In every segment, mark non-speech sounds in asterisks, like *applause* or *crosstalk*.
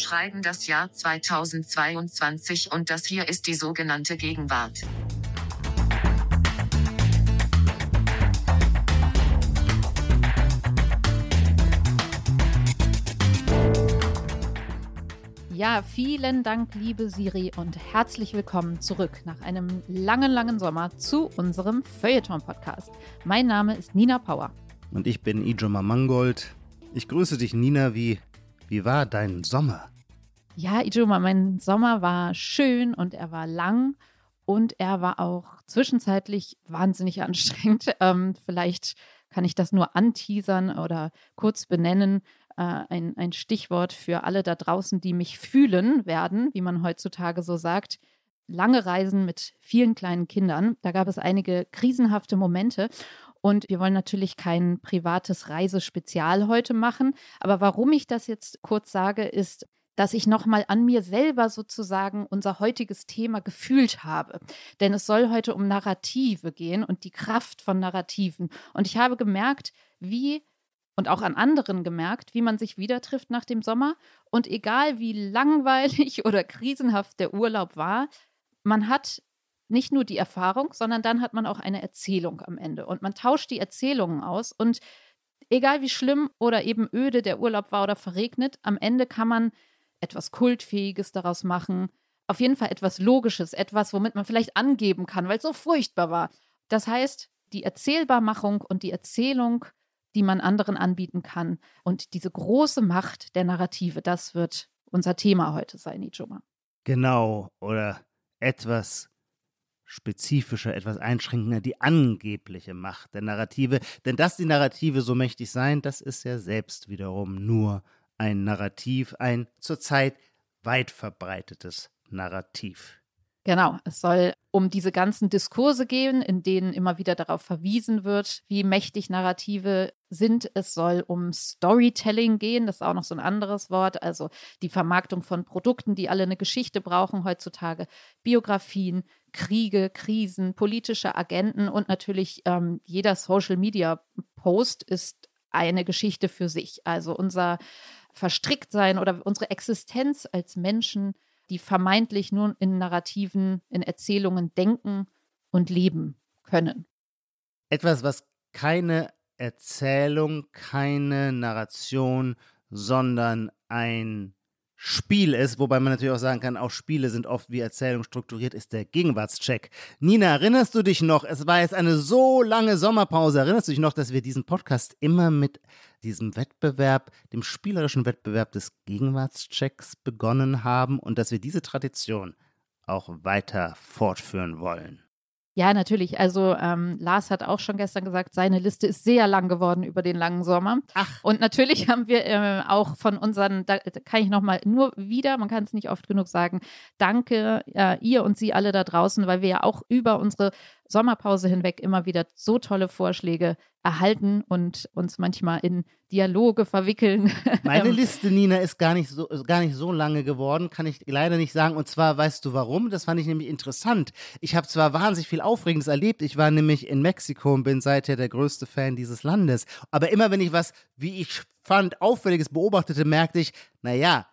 schreiben das Jahr 2022 und das hier ist die sogenannte Gegenwart. Ja, vielen Dank, liebe Siri, und herzlich willkommen zurück nach einem langen, langen Sommer zu unserem Feuilleton-Podcast. Mein Name ist Nina Power. Und ich bin Ijoma Mangold. Ich grüße dich, Nina. Wie, wie war dein Sommer? Ja, Ijoma, mein Sommer war schön und er war lang und er war auch zwischenzeitlich wahnsinnig *laughs* anstrengend. Ähm, vielleicht kann ich das nur anteasern oder kurz benennen äh, ein, ein Stichwort für alle da draußen, die mich fühlen werden, wie man heutzutage so sagt. Lange Reisen mit vielen kleinen Kindern. Da gab es einige krisenhafte Momente. Und wir wollen natürlich kein privates Reisespezial heute machen. Aber warum ich das jetzt kurz sage, ist, dass ich nochmal an mir selber sozusagen unser heutiges Thema gefühlt habe. Denn es soll heute um Narrative gehen und die Kraft von Narrativen. Und ich habe gemerkt, wie und auch an anderen gemerkt, wie man sich wieder trifft nach dem Sommer. Und egal wie langweilig *laughs* oder krisenhaft der Urlaub war, man hat nicht nur die Erfahrung, sondern dann hat man auch eine Erzählung am Ende. Und man tauscht die Erzählungen aus. Und egal wie schlimm oder eben öde der Urlaub war oder verregnet, am Ende kann man etwas Kultfähiges daraus machen. Auf jeden Fall etwas Logisches, etwas, womit man vielleicht angeben kann, weil es so furchtbar war. Das heißt, die Erzählbarmachung und die Erzählung die man anderen anbieten kann. Und diese große Macht der Narrative, das wird unser Thema heute sein, Ijoma. Genau, oder etwas spezifischer, etwas einschränkender, die angebliche Macht der Narrative. Denn dass die Narrative so mächtig seien, das ist ja selbst wiederum nur ein Narrativ, ein zurzeit weit verbreitetes Narrativ. Genau, es soll um diese ganzen Diskurse gehen, in denen immer wieder darauf verwiesen wird, wie mächtig Narrative sind. Es soll um Storytelling gehen, das ist auch noch so ein anderes Wort, also die Vermarktung von Produkten, die alle eine Geschichte brauchen heutzutage, Biografien, Kriege, Krisen, politische Agenten und natürlich ähm, jeder Social-Media-Post ist eine Geschichte für sich. Also unser Verstricktsein oder unsere Existenz als Menschen die vermeintlich nur in Narrativen, in Erzählungen denken und leben können. Etwas, was keine Erzählung, keine Narration, sondern ein Spiel ist, wobei man natürlich auch sagen kann, auch Spiele sind oft wie Erzählung strukturiert, ist der Gegenwartscheck. Nina, erinnerst du dich noch, es war jetzt eine so lange Sommerpause, erinnerst du dich noch, dass wir diesen Podcast immer mit diesem Wettbewerb, dem spielerischen Wettbewerb des Gegenwartschecks begonnen haben und dass wir diese Tradition auch weiter fortführen wollen? Ja, natürlich. Also ähm, Lars hat auch schon gestern gesagt, seine Liste ist sehr lang geworden über den langen Sommer. Ach. Und natürlich haben wir äh, auch von unseren, da kann ich nochmal nur wieder, man kann es nicht oft genug sagen, danke äh, ihr und sie alle da draußen, weil wir ja auch über unsere Sommerpause hinweg immer wieder so tolle Vorschläge erhalten und uns manchmal in Dialoge verwickeln. *laughs* Meine ähm, Liste, Nina, ist gar nicht so, gar nicht so lange geworden, kann ich leider nicht sagen. Und zwar, weißt du warum? Das fand ich nämlich interessant. Ich habe zwar wahnsinnig viel Aufregendes erlebt. Ich war nämlich in Mexiko und bin seither der größte Fan dieses Landes. Aber immer wenn ich was, wie ich fand, Auffälliges beobachtete, merkte ich, naja,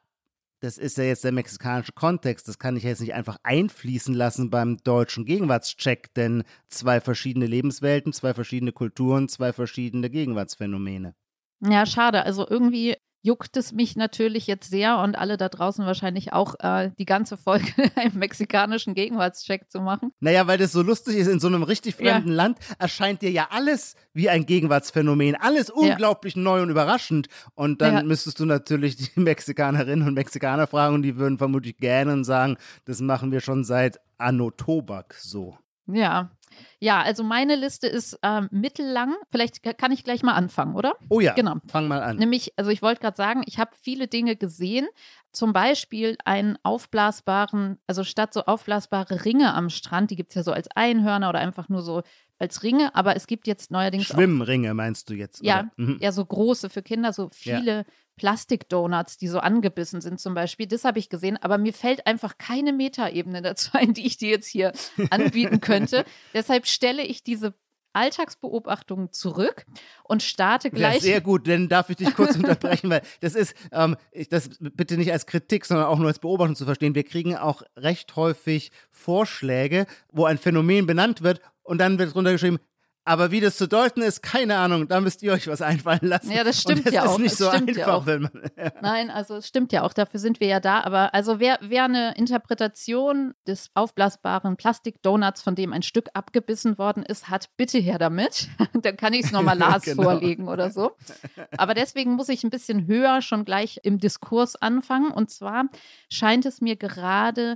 das ist ja jetzt der mexikanische Kontext. Das kann ich jetzt nicht einfach einfließen lassen beim deutschen Gegenwartscheck, denn zwei verschiedene Lebenswelten, zwei verschiedene Kulturen, zwei verschiedene Gegenwartsphänomene. Ja, schade. Also irgendwie juckt es mich natürlich jetzt sehr und alle da draußen wahrscheinlich auch, äh, die ganze Folge *laughs* im mexikanischen Gegenwartscheck zu machen. Naja, weil das so lustig ist, in so einem richtig fremden ja. Land erscheint dir ja alles wie ein Gegenwartsphänomen, alles unglaublich ja. neu und überraschend. Und dann ja. müsstest du natürlich die *laughs* Mexikanerinnen und Mexikaner fragen und die würden vermutlich gerne und sagen, das machen wir schon seit Anno Tobak so. Ja, ja, also meine Liste ist ähm, mittellang. Vielleicht kann ich gleich mal anfangen, oder? Oh ja, genau. Fang mal an. Nämlich, also ich wollte gerade sagen, ich habe viele Dinge gesehen. Zum Beispiel einen aufblasbaren, also statt so aufblasbare Ringe am Strand, die gibt es ja so als Einhörner oder einfach nur so als Ringe, aber es gibt jetzt neuerdings. Schwimmringe meinst du jetzt? Ja, mhm. ja, so große für Kinder, so viele ja. Plastikdonuts, die so angebissen sind zum Beispiel. Das habe ich gesehen, aber mir fällt einfach keine Metaebene dazu *laughs* ein, die ich dir jetzt hier anbieten könnte. *laughs* Deshalb stelle ich diese Alltagsbeobachtungen zurück und starte Ja, gleich. sehr gut, denn darf ich dich kurz *laughs* unterbrechen, weil das ist, ähm, ich, das bitte nicht als Kritik, sondern auch nur als Beobachtung zu verstehen. Wir kriegen auch recht häufig Vorschläge, wo ein Phänomen benannt wird und dann wird drunter geschrieben, aber wie das zu deuten ist, keine Ahnung, da müsst ihr euch was einfallen lassen. Ja, das stimmt das ja ist auch, nicht das so stimmt einfach, ja auch. wenn man. *laughs* Nein, also es stimmt ja auch, dafür sind wir ja da. Aber also wer, wer eine Interpretation des aufblasbaren Plastikdonuts, von dem ein Stück abgebissen worden ist, hat, bitte her damit. *laughs* Dann kann ich es nochmal *laughs* Lars Genau. vorlegen oder so. Aber deswegen muss ich ein bisschen höher schon gleich im Diskurs anfangen. Und zwar scheint es mir gerade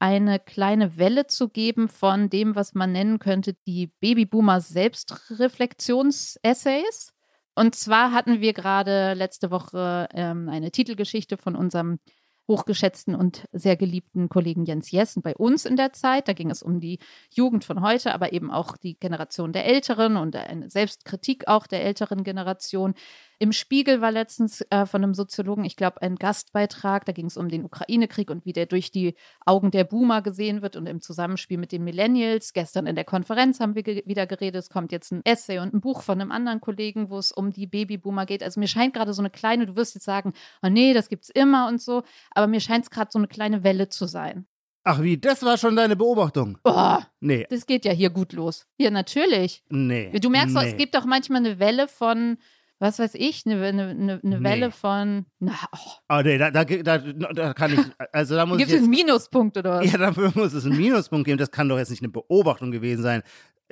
eine kleine Welle zu geben von dem, was man nennen könnte, die Babyboomer Selbstreflexions-Essays. Und zwar hatten wir gerade letzte Woche ähm, eine Titelgeschichte von unserem hochgeschätzten und sehr geliebten Kollegen Jens Jessen bei uns in der Zeit. Da ging es um die Jugend von heute, aber eben auch die Generation der Älteren und eine Selbstkritik auch der älteren Generation. Im Spiegel war letztens äh, von einem Soziologen, ich glaube, ein Gastbeitrag. Da ging es um den Ukraine-Krieg und wie der durch die Augen der Boomer gesehen wird und im Zusammenspiel mit den Millennials. Gestern in der Konferenz haben wir ge wieder geredet. Es kommt jetzt ein Essay und ein Buch von einem anderen Kollegen, wo es um die Babyboomer geht. Also mir scheint gerade so eine kleine, du wirst jetzt sagen, oh nee, das gibt's immer und so, aber mir scheint es gerade so eine kleine Welle zu sein. Ach wie, das war schon deine Beobachtung? Oh, Nee, das geht ja hier gut los. Ja, natürlich. nee. Du merkst doch, nee. es gibt doch manchmal eine Welle von, was weiß ich, eine, eine, eine, eine Nee. Welle von, na, oh, Ah, nee, da, da, da, da kann ich, *laughs* also da muss gibt ich es einen Minuspunkt oder was? Ja, dafür muss es einen Minuspunkt geben. Das kann doch jetzt nicht eine Beobachtung gewesen sein.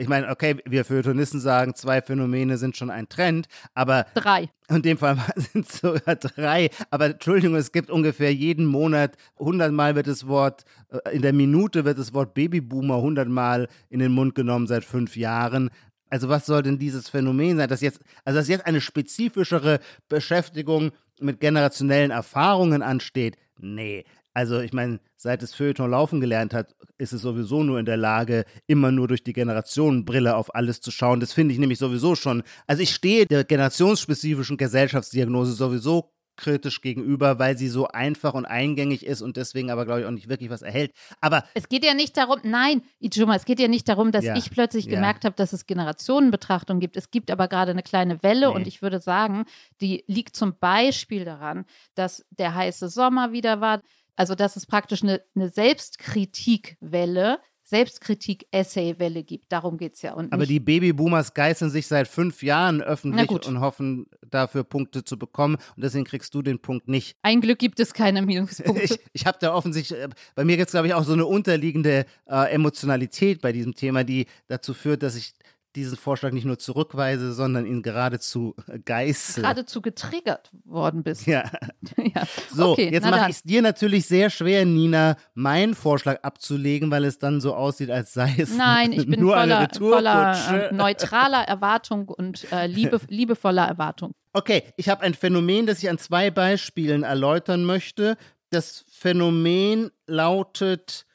Ich meine, okay, wir Feuilletonisten sagen, zwei Phänomene sind schon ein Trend, aber Drei. in dem Fall *laughs* sind es sogar drei. Aber Entschuldigung, es gibt ungefähr jeden Monat, hundertmal wird das Wort, äh, in der Minute wird das Wort Babyboomer hundertmal in den Mund genommen seit fünf Jahren. Also was soll denn dieses Phänomen sein, dass jetzt, also dass jetzt eine spezifischere Beschäftigung mit generationellen Erfahrungen ansteht? Nee. Also ich meine, seit es Feuilleton laufen gelernt hat, ist es sowieso nur in der Lage, immer nur durch die Generationenbrille auf alles zu schauen. Das finde ich nämlich sowieso schon. Also ich stehe der generationsspezifischen Gesellschaftsdiagnose sowieso kritisch gegenüber, weil sie so einfach und eingängig ist und deswegen aber, glaube ich, auch nicht wirklich was erhält. Aber Es geht ja nicht darum, nein, Ijuma, es geht ja nicht darum, dass Ja, ich plötzlich ja. gemerkt habe, dass es Generationenbetrachtung gibt. Es gibt aber gerade eine kleine Welle Nee. und ich würde sagen, die liegt zum Beispiel daran, dass der heiße Sommer wieder war. Also, dass es praktisch eine, eine Selbstkritikwelle, Selbstkritik-Essay-Welle gibt. Darum geht es ja. Und Aber nicht, die Babyboomers geißeln sich seit fünf Jahren öffentlich und hoffen dafür Punkte zu bekommen. Und deswegen kriegst du den Punkt nicht. ein Glück gibt es keine *laughs* Minuspunkte. Ich, ich habe da offensichtlich, äh, bei mir gibt es, glaube ich, auch so eine unterliegende äh, Emotionalität bei diesem Thema, die dazu führt, dass ich diesen Vorschlag nicht nur zurückweise, sondern ihn geradezu geißel. geradezu getriggert worden bist. ja. *laughs* ja. So, okay, jetzt mache ich es dir natürlich sehr schwer, Nina, meinen Vorschlag abzulegen, weil es dann so aussieht, als sei es Nein, ich *laughs* bin nur eine voller, voller äh, neutraler Erwartung und äh, liebe, *laughs* liebevoller Erwartung. Okay, ich habe ein Phänomen, das ich an zwei Beispielen erläutern möchte. Das Phänomen lautet,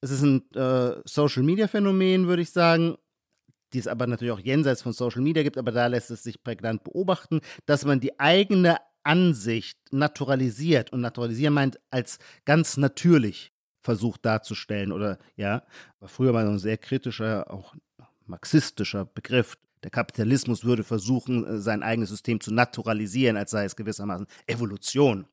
es ist ein äh, Social-Media-Phänomen, würde ich sagen, die es aber natürlich auch jenseits von Social Media gibt, aber da lässt es sich prägnant beobachten, dass man die eigene Ansicht naturalisiert und naturalisieren meint als ganz natürlich versucht darzustellen oder ja, war früher mal so ein sehr kritischer, auch marxistischer Begriff. Der Kapitalismus würde versuchen, äh, sein eigenes System zu naturalisieren, als sei es gewissermaßen Evolution.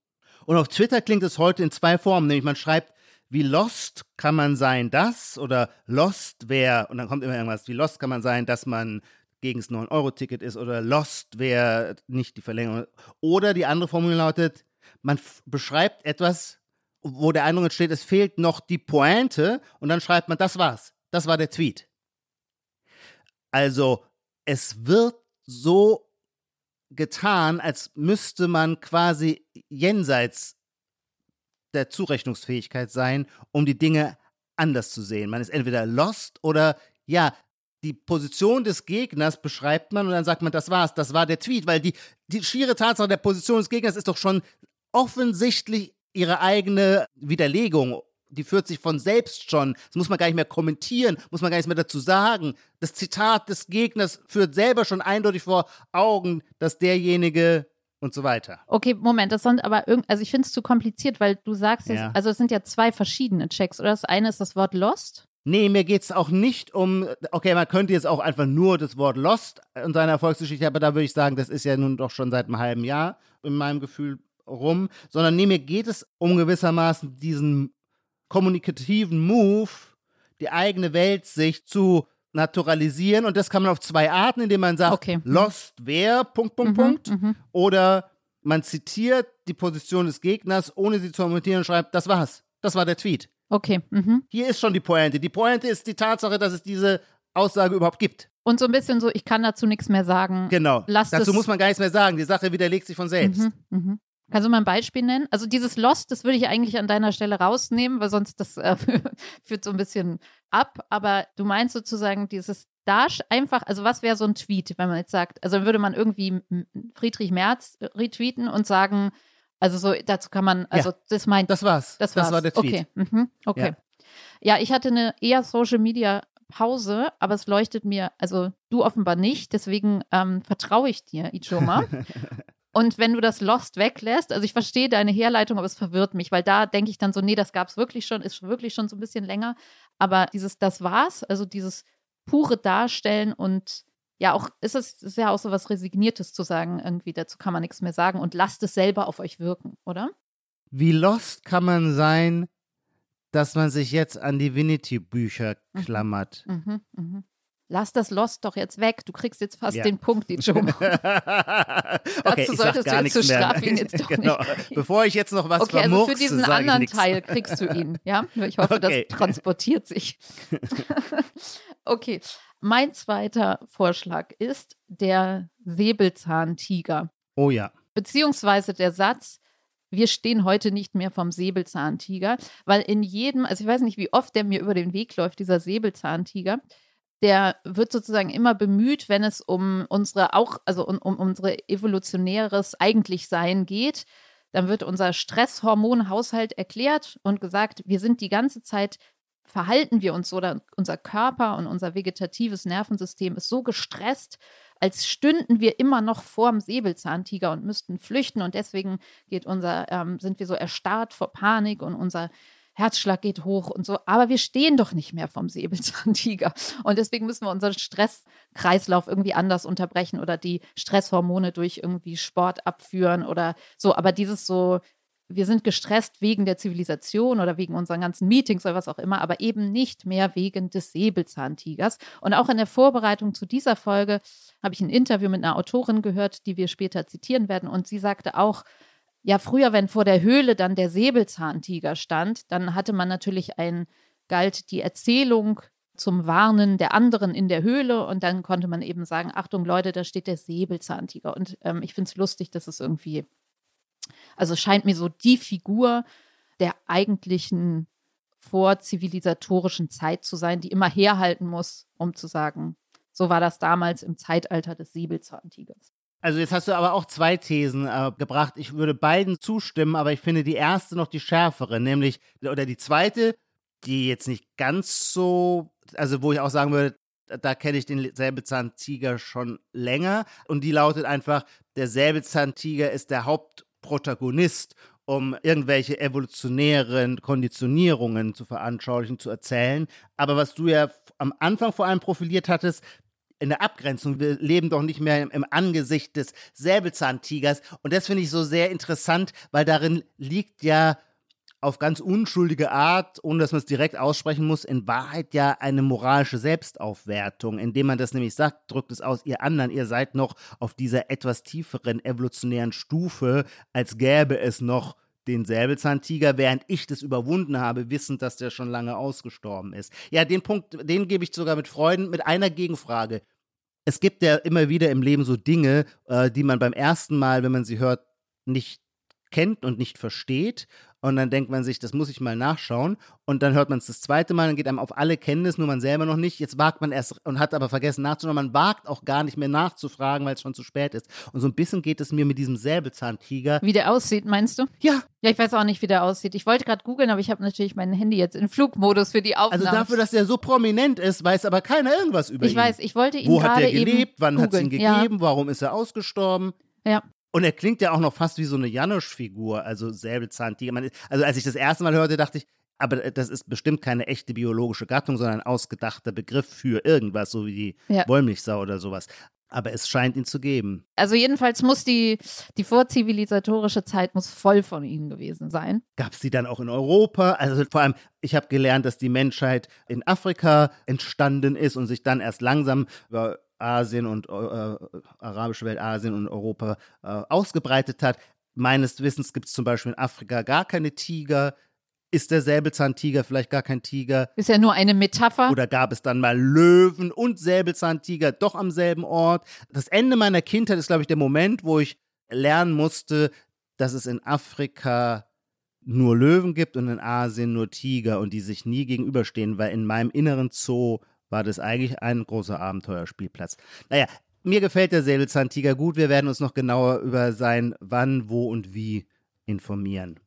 Und auf Twitter klingt es heute in zwei Formen, nämlich man schreibt, wie lost kann man sein, das oder lost wäre, und dann kommt immer irgendwas, wie lost kann man sein, dass man gegen das 9-Euro-Ticket ist oder lost wäre nicht die Verlängerung. Oder die andere Formulierung lautet, man beschreibt etwas, wo der Eindruck entsteht, es fehlt noch die Pointe und dann schreibt man, das war's, das war der Tweet. Also es wird so getan, als müsste man quasi jenseits der Zurechnungsfähigkeit sein, um die Dinge anders zu sehen. Man ist entweder lost oder ja, die Position des Gegners beschreibt man und dann sagt man, das war's, das war der Tweet, weil die, die schiere Tatsache der Position des Gegners ist doch schon offensichtlich ihre eigene Widerlegung. Die führt sich von selbst schon. Das muss man gar nicht mehr kommentieren, muss man gar nichts mehr dazu sagen. Das Zitat des Gegners führt selber schon eindeutig vor Augen, dass derjenige und so weiter. Okay, Moment, das sind aber irgend, also ich finde es zu kompliziert, weil du sagst jetzt, Ja. also es sind ja zwei verschiedene Checks, oder? Das eine ist das Wort lost Nee, mir geht es auch nicht um, okay, man könnte jetzt auch einfach nur das Wort Lost in seiner Erfolgsgeschichte, aber da würde ich sagen, das ist ja nun doch schon seit einem halben Jahr in meinem Gefühl rum, sondern nee, mir geht es um gewissermaßen diesen kommunikativen Move, die eigene Weltsicht zu naturalisieren und das kann man auf zwei Arten, indem man sagt, Okay. Lost wer, Punkt, Punkt, Mhm, Punkt, mhm. oder man zitiert die Position des Gegners, ohne sie zu kommentieren und schreibt, das war's, das war der Tweet. Okay. Mhm. Hier ist schon die Pointe. Die Pointe ist die Tatsache, dass es diese Aussage überhaupt gibt. Und so ein bisschen so, ich kann dazu nichts mehr sagen. Genau. Lass Dazu muss man gar nichts mehr sagen. Die Sache widerlegt sich von selbst. Mhm, mhm. Kannst du mal ein Beispiel nennen? Also dieses Lost, das würde ich eigentlich an deiner Stelle rausnehmen, weil sonst das äh, *laughs* führt so ein bisschen ab. Aber du meinst sozusagen dieses Dash einfach, also was wäre so ein Tweet, wenn man jetzt sagt, also würde man irgendwie Friedrich Merz äh, retweeten und sagen, also so dazu kann man, also das meint Das war's. das, das war's. war der Tweet. Okay, mhm. okay. Ja. ich hatte eine eher Social Media Pause, aber es leuchtet mir, also du offenbar nicht, deswegen ähm, vertraue ich dir, Ichoma. *laughs* Und wenn du das Lost weglässt, also ich verstehe deine Herleitung, aber es verwirrt mich, weil da denke ich dann so, nee, das gab es wirklich schon, ist wirklich schon so ein bisschen länger. Aber dieses, das war's, also dieses pure Darstellen und ja, auch ist es ist ja auch so was Resigniertes zu sagen, irgendwie, dazu kann man nichts mehr sagen und lasst es selber auf euch wirken, oder? Wie lost kann man sein, dass man sich jetzt an die Vinity-Bücher Mhm. klammert? Mhm, mhm. Lass das Lost doch jetzt weg. Du kriegst jetzt fast Ja. den Punkt, Ichoma. *laughs* okay, ich sag solltest du gar jetzt zu mehr. Strafing jetzt *laughs* doch genau. nicht. Bevor ich jetzt noch was Okay, also für diesen anderen. Teil kriegst du ihn, ja? Ich hoffe, Okay. das transportiert sich. *laughs* okay, mein zweiter Vorschlag ist der Säbelzahntiger, Oh ja. beziehungsweise der Satz, wir stehen heute nicht mehr vom Säbelzahntiger, weil in jedem, also ich weiß nicht, wie oft der mir über den Weg läuft, dieser Säbelzahntiger, der wird sozusagen immer bemüht, wenn es um unsere auch, also um, um unsere evolutionäres Eigentlichsein geht. Dann wird unser Stresshormonhaushalt erklärt und gesagt, wir sind die ganze Zeit, verhalten wir uns so, oder unser Körper und unser vegetatives Nervensystem ist so gestresst, als stünden wir immer noch vorm Säbelzahntiger und müssten flüchten. Und deswegen geht unser, ähm, sind wir so erstarrt vor Panik und unser Herzschlag geht hoch und so. Aber wir stehen doch nicht mehr vom Säbelzahntiger. Und deswegen müssen wir unseren Stresskreislauf irgendwie anders unterbrechen oder die Stresshormone durch irgendwie Sport abführen oder so. Aber dieses so, wir sind gestresst wegen der Zivilisation oder wegen unseren ganzen Meetings oder was auch immer, aber eben nicht mehr wegen des Säbelzahntigers. Und auch in der Vorbereitung zu dieser Folge habe ich ein Interview mit einer Autorin gehört, die wir später zitieren werden. Und sie sagte auch, ja, früher, wenn vor der Höhle dann der Säbelzahntiger stand, dann hatte man natürlich ein, galt die Erzählung zum Warnen der anderen in der Höhle und dann konnte man eben sagen, Achtung Leute, da steht der Säbelzahntiger. Und ähm, ich finde es lustig, dass es irgendwie, also scheint mir so die Figur der eigentlichen vorzivilisatorischen Zeit zu sein, die immer herhalten muss, um zu sagen, so war das damals im Zeitalter des Säbelzahntigers. Also jetzt hast du aber auch zwei Thesen äh, gebracht. Ich würde beiden zustimmen, aber ich finde die erste noch die schärfere, nämlich, oder die zweite, die jetzt nicht ganz so, also wo ich auch sagen würde, da kenne ich den Säbelzahntiger schon länger und die lautet einfach, der Säbelzahntiger ist der Hauptprotagonist, um irgendwelche evolutionären Konditionierungen zu veranschaulichen, zu erzählen. Aber was du ja am Anfang vor allem profiliert hattest, in der Abgrenzung. Wir leben doch nicht mehr im, Angesicht des Säbelzahntigers. Und das finde ich so sehr interessant, weil darin liegt ja auf ganz unschuldige Art, ohne dass man es direkt aussprechen muss, in Wahrheit ja eine moralische Selbstaufwertung, indem man das nämlich sagt, drückt es aus, ihr anderen, ihr seid noch auf dieser etwas tieferen evolutionären Stufe, als gäbe es noch den Säbelzahntiger, während ich das überwunden habe, wissend, dass der schon lange ausgestorben ist. Ja, den Punkt, den gebe ich sogar mit Freuden, mit einer Gegenfrage. Es gibt ja immer wieder im Leben so Dinge, äh, die man beim ersten Mal, wenn man sie hört, nicht kennt und nicht versteht. Und dann denkt man sich, das muss ich mal nachschauen. Und dann hört man es das zweite Mal, dann geht einem auf alle Kenntnis, nur man selber noch nicht. Jetzt wagt man erst und hat aber vergessen nachzuschauen. Man wagt auch gar nicht mehr nachzufragen, weil es schon zu spät ist. Und so ein bisschen geht es mir mit diesem Säbelzahntiger. Wie der aussieht, meinst du? Ja, Ja, ich weiß auch nicht, wie der aussieht. Ich wollte gerade googeln, aber ich habe natürlich mein Handy jetzt in Flugmodus für die Aufnahme. also dafür, dass er so prominent ist, weiß aber keiner irgendwas über ich ihn. weiß, ich wollte ihn Wo hat er gelebt? Wann hat es ihn googeln. Ja. gegeben? Warum ist er ausgestorben? Ja. Und er klingt ja auch noch fast wie so eine Janosch-Figur, also Säbelzahntiger. Man, also als ich das erste Mal hörte, dachte ich, aber das ist bestimmt keine echte biologische Gattung, sondern ein ausgedachter Begriff für irgendwas, so wie die Ja. Wollmilchsau oder sowas. Aber es scheint ihn zu geben. Also jedenfalls muss die, die vorzivilisatorische Zeit muss voll von ihnen gewesen sein. Gab es die dann auch in Europa? Also vor allem, ich habe gelernt, dass die Menschheit in Afrika entstanden ist und sich dann erst langsam über Asien und äh, arabische Welt, Asien und Europa äh, ausgebreitet hat. Meines Wissens gibt es zum Beispiel in Afrika gar keine Tiger. Ist der Säbelzahntiger vielleicht gar kein Tiger? Ist ja nur eine Metapher. Oder gab es dann mal Löwen und Säbelzahntiger doch am selben Ort? Das Ende meiner Kindheit ist, glaube ich, der Moment, wo ich lernen musste, dass es in Afrika nur Löwen gibt und in Asien nur Tiger und die sich nie gegenüberstehen, weil in meinem inneren Zoo war das eigentlich ein großer Abenteuerspielplatz. Naja, mir gefällt der Säbelzahntiger gut. Wir werden uns noch genauer über sein Wann, Wo und Wie informieren.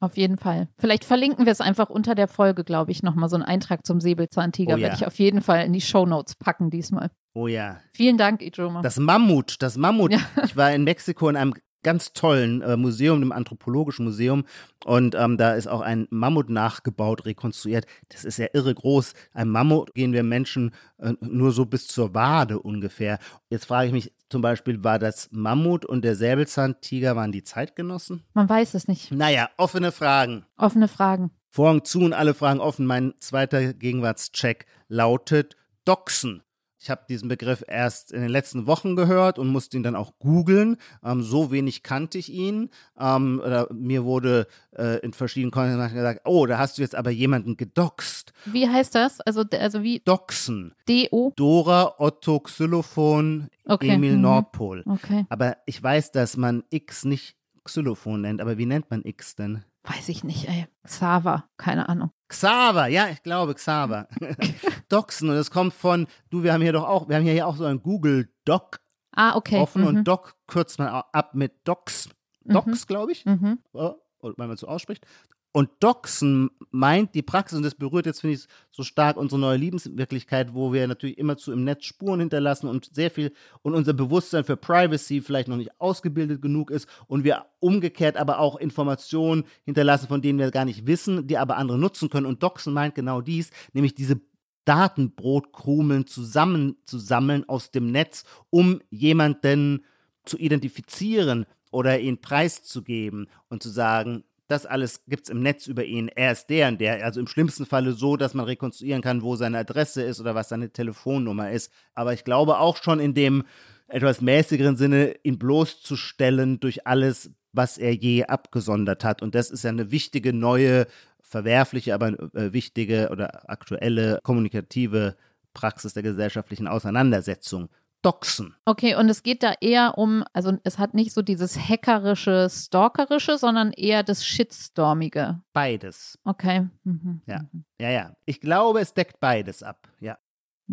Auf jeden Fall. Vielleicht verlinken wir es einfach unter der Folge, glaube ich, nochmal so einen Eintrag zum Säbelzahntiger. Oh ja. Werde ich auf jeden Fall in die Shownotes packen diesmal. Oh ja. Vielen Dank, Ijoma. Das Mammut, das Mammut. Ja. Ich war in Mexiko in einem ganz tollen äh, Museum, einem anthropologischen Museum. Und ähm, da ist auch ein Mammut nachgebaut, rekonstruiert. Das ist ja irre groß. Ein Mammut gehen wir Menschen äh, nur so bis zur Wade ungefähr. Jetzt frage ich mich zum Beispiel, war das Mammut und der Säbelzahntiger, waren die Zeitgenossen? Man weiß es nicht. Naja, offene Fragen. Offene Fragen. Vorhang zu und alle Fragen offen. Mein zweiter Gegenwartscheck lautet Doxen. Ich habe diesen Begriff erst in den letzten Wochen gehört und musste ihn dann auch googeln. Ähm, so wenig kannte ich ihn. Ähm, oder mir wurde äh, in verschiedenen Kontexten gesagt, oh, da hast du jetzt aber jemanden gedoxt. Wie heißt das? Also, also wie Doxen. D-O? Dora, Otto, Xylophon, Okay. Emil, mhm. Nordpol. Okay. Aber ich weiß, dass man X nicht Xylophon nennt. Aber wie nennt man X denn? Weiß ich nicht, ey. Xaver. Keine Ahnung. Xaver, ja, ich glaube Xaver. *laughs* *laughs* Doxen und es kommt von, du, wir haben hier doch auch, wir haben hier auch so ein Google Doc Ah, okay. offen mhm. und Doc kürzt man ab mit Docs. Docs, glaube ich, Mhm. oder wenn man so ausspricht. Und Doxen meint die Praxis, und das berührt jetzt, finde ich, so stark unsere neue Lebenswirklichkeit, wo wir natürlich immerzu im Netz Spuren hinterlassen und sehr viel und unser Bewusstsein für Privacy vielleicht noch nicht ausgebildet genug ist und wir umgekehrt aber auch Informationen hinterlassen, von denen wir gar nicht wissen, die aber andere nutzen können. Und Doxen meint genau dies, nämlich diese Datenbrotkrumeln zusammenzusammeln aus dem Netz, um jemanden zu identifizieren oder ihn preiszugeben und zu sagen, das alles gibt es im Netz über ihn. Er ist der und der. Also im schlimmsten Falle so, dass man rekonstruieren kann, wo seine Adresse ist oder was seine Telefonnummer ist. Aber ich glaube auch schon in dem etwas mäßigeren Sinne, ihn bloßzustellen durch alles, was er je abgesondert hat. Und das ist ja eine wichtige, neue, verwerfliche, aber äh, wichtige oder aktuelle kommunikative Praxis der gesellschaftlichen Auseinandersetzung. Doxen. Okay, und es geht da eher um, also es hat nicht so dieses hackerische, stalkerische, sondern eher das Shitstormige. Beides. Okay. Mhm. Ja. mhm. Ja, ja. Ich glaube, es deckt beides ab. Ja.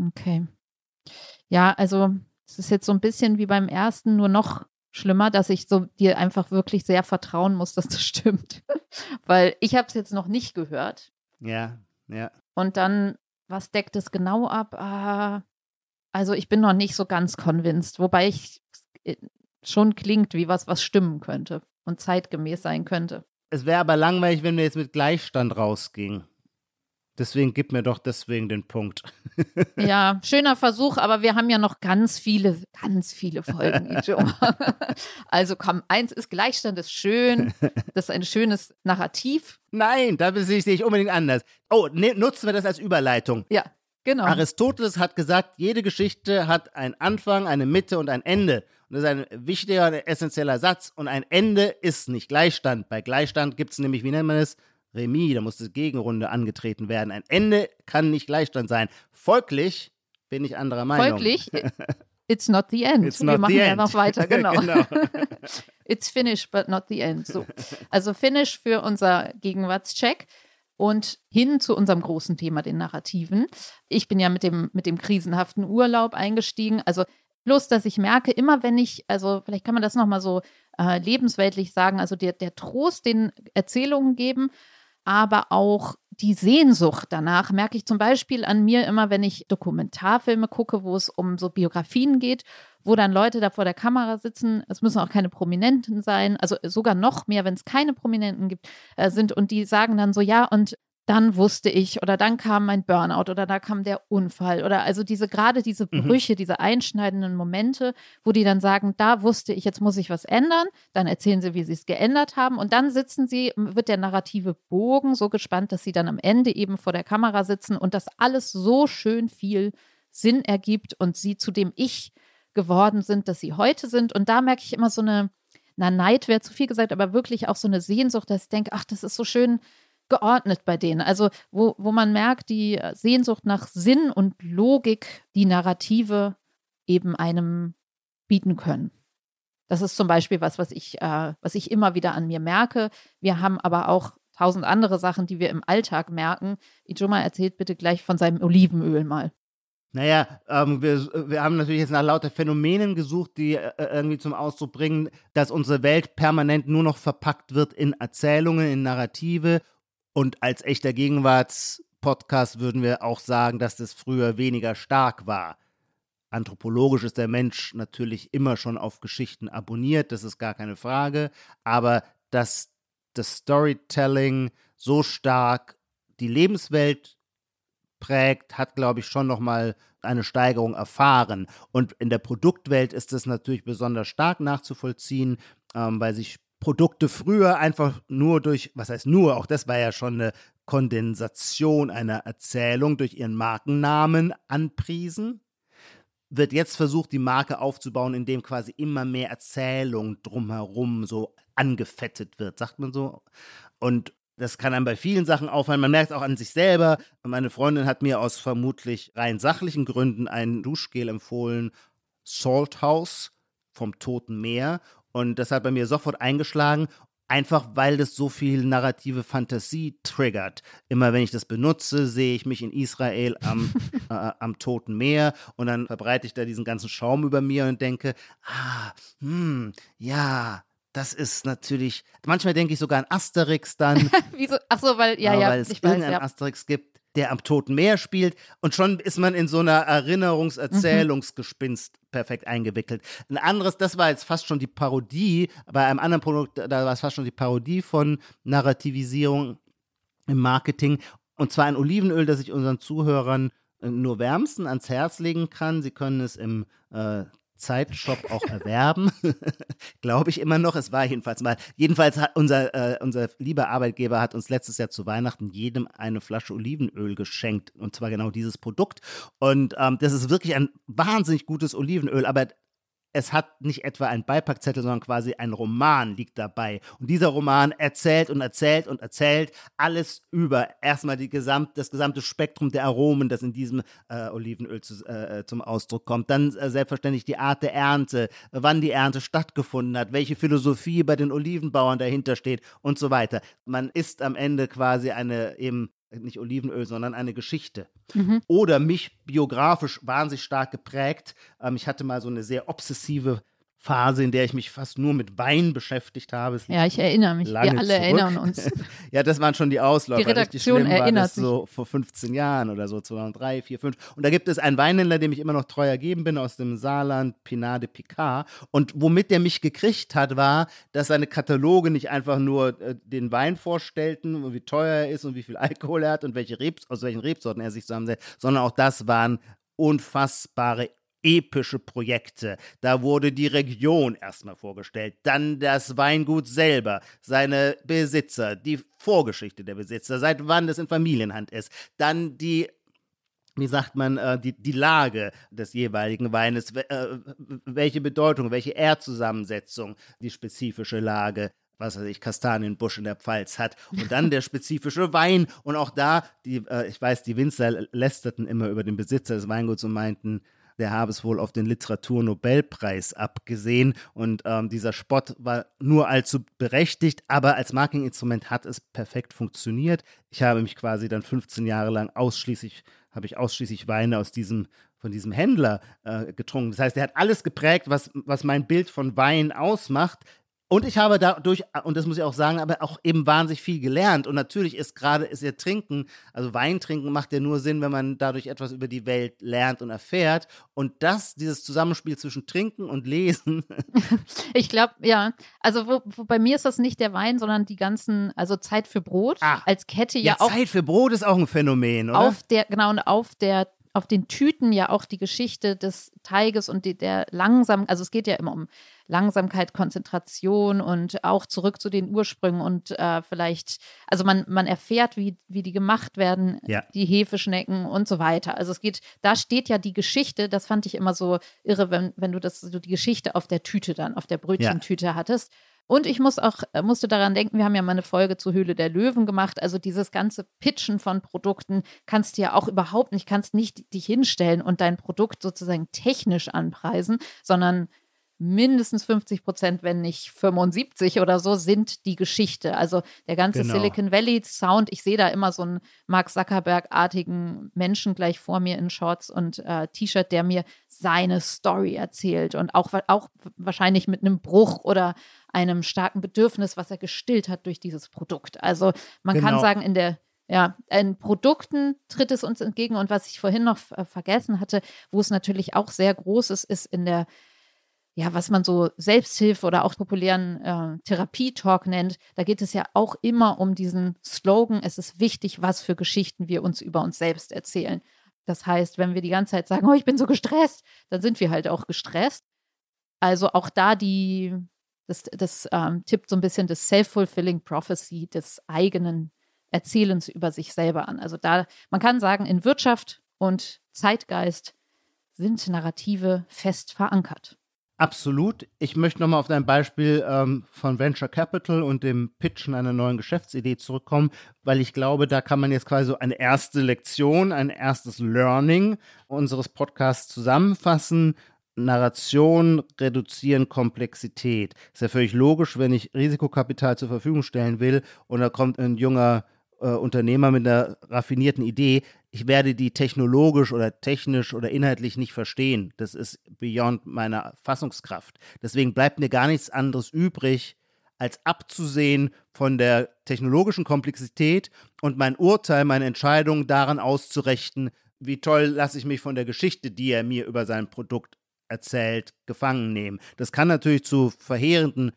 Okay. Ja, also es ist jetzt so ein bisschen wie beim ersten, nur noch schlimmer, dass ich so dir einfach wirklich sehr vertrauen muss, dass das *laughs* stimmt. Weil ich habe es jetzt noch nicht gehört. Ja, ja. Und dann, was deckt es genau ab? Ah, also ich bin noch nicht so ganz convinced, wobei ich äh, schon klingt wie was, was stimmen könnte und zeitgemäß sein könnte. Es wäre aber langweilig, wenn wir jetzt mit Gleichstand rausgingen. Deswegen gib mir doch deswegen den Punkt. *laughs* Ja, schöner Versuch, aber wir haben ja noch ganz viele, ganz viele Folgen. *laughs* *laughs* Also komm, eins ist Gleichstand ist schön, das ist ein schönes Narrativ. Nein, da sehe ich, sehe ich unbedingt anders. Oh, ne, nutzen wir das als Überleitung. Ja, genau. Aristoteles hat gesagt, jede Geschichte hat einen Anfang, eine Mitte und ein Ende. Und das ist ein wichtiger, und essentieller Satz. Und ein Ende ist nicht Gleichstand. Bei Gleichstand gibt es nämlich, wie nennt man es? Remis, da muss die Gegenrunde angetreten werden. Ein Ende kann nicht Gleichstand sein. Folglich bin ich anderer Meinung. Folglich, it's not the end. It's Wir machen ja noch weiter, *laughs* genau. Genau. It's finished, but not the end. So. Also finish für unser Gegenwartscheck und hin zu unserem großen Thema, den Narrativen. Ich bin ja mit dem, mit dem krisenhaften Urlaub eingestiegen. Also bloß, dass ich merke, immer wenn ich, also vielleicht kann man das nochmal so äh, lebensweltlich sagen, also der, der Trost, den Erzählungen geben, aber auch die Sehnsucht danach merke ich zum Beispiel an mir immer, wenn ich Dokumentarfilme gucke, wo es um so Biografien geht, wo dann Leute da vor der Kamera sitzen. Es müssen auch keine Prominenten sein, also sogar noch mehr, wenn es keine Prominenten gibt, äh, sind und die sagen dann so, ja, und dann wusste ich oder dann kam mein Burnout oder da kam der Unfall oder also diese gerade diese Mhm. Brüche, diese einschneidenden Momente, wo die dann sagen, da wusste ich, jetzt muss ich was ändern, dann erzählen sie, wie sie es geändert haben und dann sitzen sie, wird der narrative Bogen so gespannt, dass sie dann am Ende eben vor der Kamera sitzen und das alles so schön viel Sinn ergibt und sie zu dem Ich geworden sind, dass sie heute sind und da merke ich immer so eine na, Neid wäre zu viel gesagt, aber wirklich auch so eine Sehnsucht, dass ich denke, ach, das ist so schön geordnet bei denen. Also, wo, wo man merkt, die Sehnsucht nach Sinn und Logik, die Narrative eben einem bieten können. Das ist zum Beispiel was, was ich, äh, was ich immer wieder an mir merke. Wir haben aber auch tausend andere Sachen, die wir im Alltag merken. Ijoma erzählt bitte gleich von seinem Olivenöl mal. Naja, ähm, wir, wir haben natürlich jetzt nach lauter Phänomenen gesucht, die äh, irgendwie zum Ausdruck bringen, dass unsere Welt permanent nur noch verpackt wird in Erzählungen, in Narrative. Und als echter Gegenwartspodcast würden wir auch sagen, dass das früher weniger stark war. Anthropologisch ist der Mensch natürlich immer schon auf Geschichten abonniert, das ist gar keine Frage. Aber dass das Storytelling so stark die Lebenswelt prägt, hat, glaube ich, schon nochmal eine Steigerung erfahren. Und in der Produktwelt ist es natürlich besonders stark nachzuvollziehen, ähm, weil sich Produkte früher einfach nur durch, was heißt nur, auch das war ja schon eine Kondensation einer Erzählung durch ihren Markennamen anpriesen. Wird jetzt versucht, die Marke aufzubauen, indem quasi immer mehr Erzählung drumherum so angefettet wird, sagt man so. Und das kann einem bei vielen Sachen auffallen. Man merkt es auch an sich selber. Meine Freundin hat mir aus vermutlich rein sachlichen Gründen ein Duschgel empfohlen, Salt House vom Toten Meer. Und das hat bei mir sofort eingeschlagen. Einfach weil das so viel narrative Fantasie triggert. Immer wenn ich das benutze, sehe ich mich in Israel am, *laughs* äh, am Toten Meer und dann verbreite ich da diesen ganzen Schaum über mir und denke, ah, hm, ja, das ist natürlich, manchmal denke ich sogar an Asterix dann. *laughs* Wieso? Ach so, weil, ja, ja, weil es ich weiß, ja. Asterix gibt, der am Toten Meer spielt und schon ist man in so einer Erinnerungs-Erzählungsgespinst perfekt eingewickelt. Ein anderes, das war jetzt fast schon die Parodie, bei einem anderen Produkt, da war es fast schon die Parodie von Narrativisierung im Marketing und zwar ein Olivenöl, das ich unseren Zuhörern äh, nur wärmsten ans Herz legen kann. Sie können es im äh, Zeitshop auch erwerben. *laughs* Glaube ich immer noch. Es war jedenfalls mal. Jedenfalls hat unser, äh, unser lieber Arbeitgeber hat uns letztes Jahr zu Weihnachten jedem eine Flasche Olivenöl geschenkt. Und zwar genau dieses Produkt. Und ähm, das ist wirklich ein wahnsinnig gutes Olivenöl. Aber es hat nicht etwa einen Beipackzettel, sondern quasi ein Roman liegt dabei. Und dieser Roman erzählt und erzählt und erzählt alles über erstmal die gesamt, das gesamte Spektrum der Aromen, das in diesem äh, Olivenöl zu, äh, zum Ausdruck kommt. Dann äh, selbstverständlich die Art der Ernte, wann die Ernte stattgefunden hat, welche Philosophie bei den Olivenbauern dahinter steht und so weiter. Man ist am Ende quasi eine eben nicht Olivenöl, sondern eine Geschichte. Mhm. Oder mich biografisch wahnsinnig stark geprägt. Ähm, ich hatte mal so eine sehr obsessive Phase, in der ich mich fast nur mit Wein beschäftigt habe. Es Ja, ich erinnere mich. Wir alle zurück. erinnern uns. *laughs* ja, das waren schon die Ausläufer. Die Redaktion Richtig schlimm war erinnert das so vor 15 Jahren oder so, 2003, 4, 5. Und da gibt es einen Weinhändler, dem ich immer noch treu ergeben bin, aus dem Saarland, Pinade Picard. Und womit der mich gekriegt hat, war, dass seine Kataloge nicht einfach nur äh, den Wein vorstellten und wie teuer er ist und wie viel Alkohol er hat und welche Rebs, aus welchen Rebsorten er sich zusammensetzt, sondern auch das waren unfassbare epische Projekte. Da wurde die Region erstmal vorgestellt, dann das Weingut selber, seine Besitzer, die Vorgeschichte der Besitzer, seit wann das in Familienhand ist, dann die wie sagt man, äh, die, die Lage des jeweiligen Weines, we- äh, welche Bedeutung, welche Erdzusammensetzung die spezifische Lage was weiß ich, Kastanienbusch in der Pfalz hat. Und dann der spezifische Wein. Und auch da, die, äh, ich weiß, die Winzer lästerten immer über den Besitzer des Weinguts und meinten, der habe es wohl auf den Literaturnobelpreis abgesehen. Und ähm, dieser Spott war nur allzu berechtigt, aber als Marketinginstrument hat es perfekt funktioniert. Ich habe mich quasi dann 15 Jahre lang ausschließlich, habe ich ausschließlich Weine aus diesem von diesem Händler äh, getrunken. Das heißt, er hat alles geprägt, was, was mein Bild von Wein ausmacht. Und ich habe dadurch, und das muss ich auch sagen, aber auch eben wahnsinnig viel gelernt. Und natürlich ist gerade, ist ja Trinken, also Wein trinken macht ja nur Sinn, wenn man dadurch etwas über die Welt lernt und erfährt. Und das, dieses Zusammenspiel zwischen Trinken und Lesen. *laughs* ich glaube, ja. Also wo, wo, bei mir ist das nicht der Wein, sondern die ganzen, also Zeit für Brot ah, als Kette ja, ja auch. Zeit für Brot ist auch ein Phänomen, oder? Auf der, genau, und auf der auf den Tüten ja auch die Geschichte des Teiges und die, der langsam, also es geht ja immer um Langsamkeit, Konzentration und auch zurück zu den Ursprüngen und äh, vielleicht, also man, man erfährt, wie, wie die gemacht werden, ja. die Hefeschnecken und so weiter. Also es geht, da steht ja die Geschichte, das fand ich immer so irre, wenn, wenn du das, so die Geschichte auf der Tüte dann, auf der Brötchentüte ja. hattest. Und ich muss auch, äh, musste daran denken, wir haben ja mal eine Folge zur Höhle der Löwen gemacht. Also dieses ganze Pitchen von Produkten kannst du ja auch überhaupt nicht, kannst nicht dich hinstellen und dein Produkt sozusagen technisch anpreisen, sondern mindestens 50 Prozent, wenn nicht 75 oder so, sind die Geschichte. Also der ganze genau. Silicon Valley Sound, ich sehe da immer so einen Mark Zuckerberg-artigen Menschen gleich vor mir in Shorts und äh, T-Shirt, der mir seine Story erzählt und auch, auch wahrscheinlich mit einem Bruch oder einem starken Bedürfnis, was er gestillt hat durch dieses Produkt. Also man genau. kann sagen, in der ja, in Produkten tritt es uns entgegen. Und was ich vorhin noch äh, vergessen hatte, wo es natürlich auch sehr groß ist, ist in der ja, was man so Selbsthilfe oder auch populären äh, Therapietalk nennt, da geht es ja auch immer um diesen Slogan, es ist wichtig, was für Geschichten wir uns über uns selbst erzählen. Das heißt, wenn wir die ganze Zeit sagen, oh, ich bin so gestresst, dann sind wir halt auch gestresst. Also auch da die, das, das ähm, tippt so ein bisschen das Self-Fulfilling Prophecy des eigenen Erzählens über sich selber an. Also da, man kann sagen, in Wirtschaft und Zeitgeist sind Narrative fest verankert. Absolut. Ich möchte nochmal auf dein Beispiel ähm, von Venture Capital und dem Pitchen einer neuen Geschäftsidee zurückkommen, weil ich glaube, da kann man jetzt quasi so eine erste Lektion, ein erstes Learning unseres Podcasts zusammenfassen. Narration reduzieren Komplexität. Ist ja völlig logisch, wenn ich Risikokapital zur Verfügung stellen will und da kommt ein junger äh, Unternehmer mit einer raffinierten Idee, ich werde die technologisch oder technisch oder inhaltlich nicht verstehen. Das ist beyond meiner Fassungskraft. Deswegen bleibt mir gar nichts anderes übrig, als abzusehen von der technologischen Komplexität und mein Urteil, meine Entscheidung daran auszurichten, wie toll lasse ich mich von der Geschichte, die er mir über sein Produkt erzählt, gefangen nehmen. Das kann natürlich zu verheerenden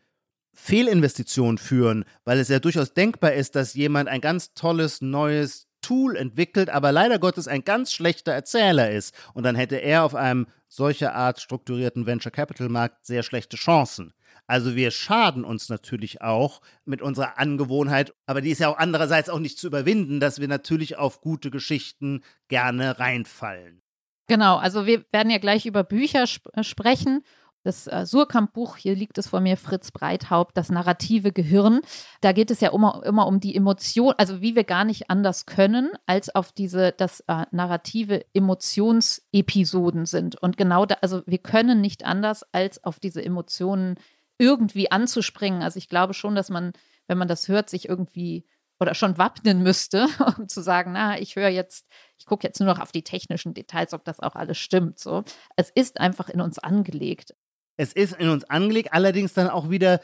Fehlinvestitionen führen, weil es ja durchaus denkbar ist, dass jemand ein ganz tolles neues Tool entwickelt, aber leider Gottes ein ganz schlechter Erzähler ist. Und dann hätte er auf einem solcher Art strukturierten Venture Capital Markt sehr schlechte Chancen. Also wir schaden uns natürlich auch mit unserer Angewohnheit, aber die ist ja auch andererseits auch nicht zu überwinden, dass wir natürlich auf gute Geschichten gerne reinfallen. Genau, also wir werden ja gleich über Bücher sp sprechen das äh, Surkamp-Buch, hier liegt es vor mir, Fritz Breithaupt, das narrative Gehirn. Da geht es ja immer, immer um die Emotion, also wie wir gar nicht anders können, als auf diese, dass äh, narrative Emotionsepisoden sind. Und genau da, also wir können nicht anders, als auf diese Emotionen irgendwie anzuspringen. Also ich glaube schon, dass man, wenn man das hört, sich irgendwie oder schon wappnen müsste, *laughs* um zu sagen, na, ich höre jetzt, ich gucke jetzt nur noch auf die technischen Details, ob das auch alles stimmt. So, es ist einfach in uns angelegt. Es ist in uns angelegt, allerdings dann auch wieder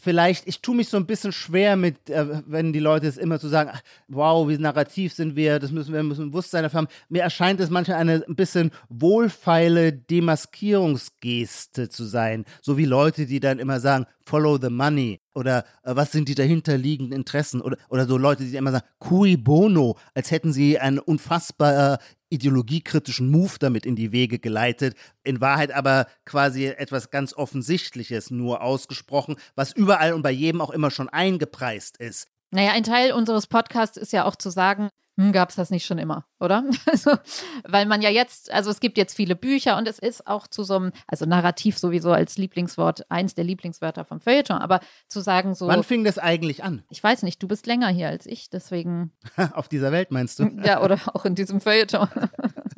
vielleicht, ich tue mich so ein bisschen schwer mit, äh, wenn die Leute es immer zu sagen, wow, wie narrativ sind wir, das müssen wir müssen Bewusstsein dafür haben. Mir erscheint es manchmal eine ein bisschen wohlfeile Demaskierungsgeste zu sein. So wie Leute, die dann immer sagen, follow the money oder äh, was sind die dahinterliegenden Interessen oder, oder so Leute, die immer sagen, cui bono, als hätten sie einen unfassbar äh, ideologiekritischen Move damit in die Wege geleitet, in Wahrheit aber quasi etwas ganz Offensichtliches nur ausgesprochen, was überall und bei jedem auch immer schon eingepreist ist. Naja, ein Teil unseres Podcasts ist ja auch zu sagen, hm, gab es das nicht schon immer, oder? *laughs* Also, weil man ja jetzt, also es gibt jetzt viele Bücher und es ist auch zu so einem, also Narrativ sowieso als Lieblingswort, eins der Lieblingswörter vom Feuilleton, aber zu sagen so. Wann fing das eigentlich an? Ich weiß nicht, du bist länger hier als ich, deswegen. *laughs* Auf dieser Welt meinst du? Ja, oder auch in diesem Feuilleton.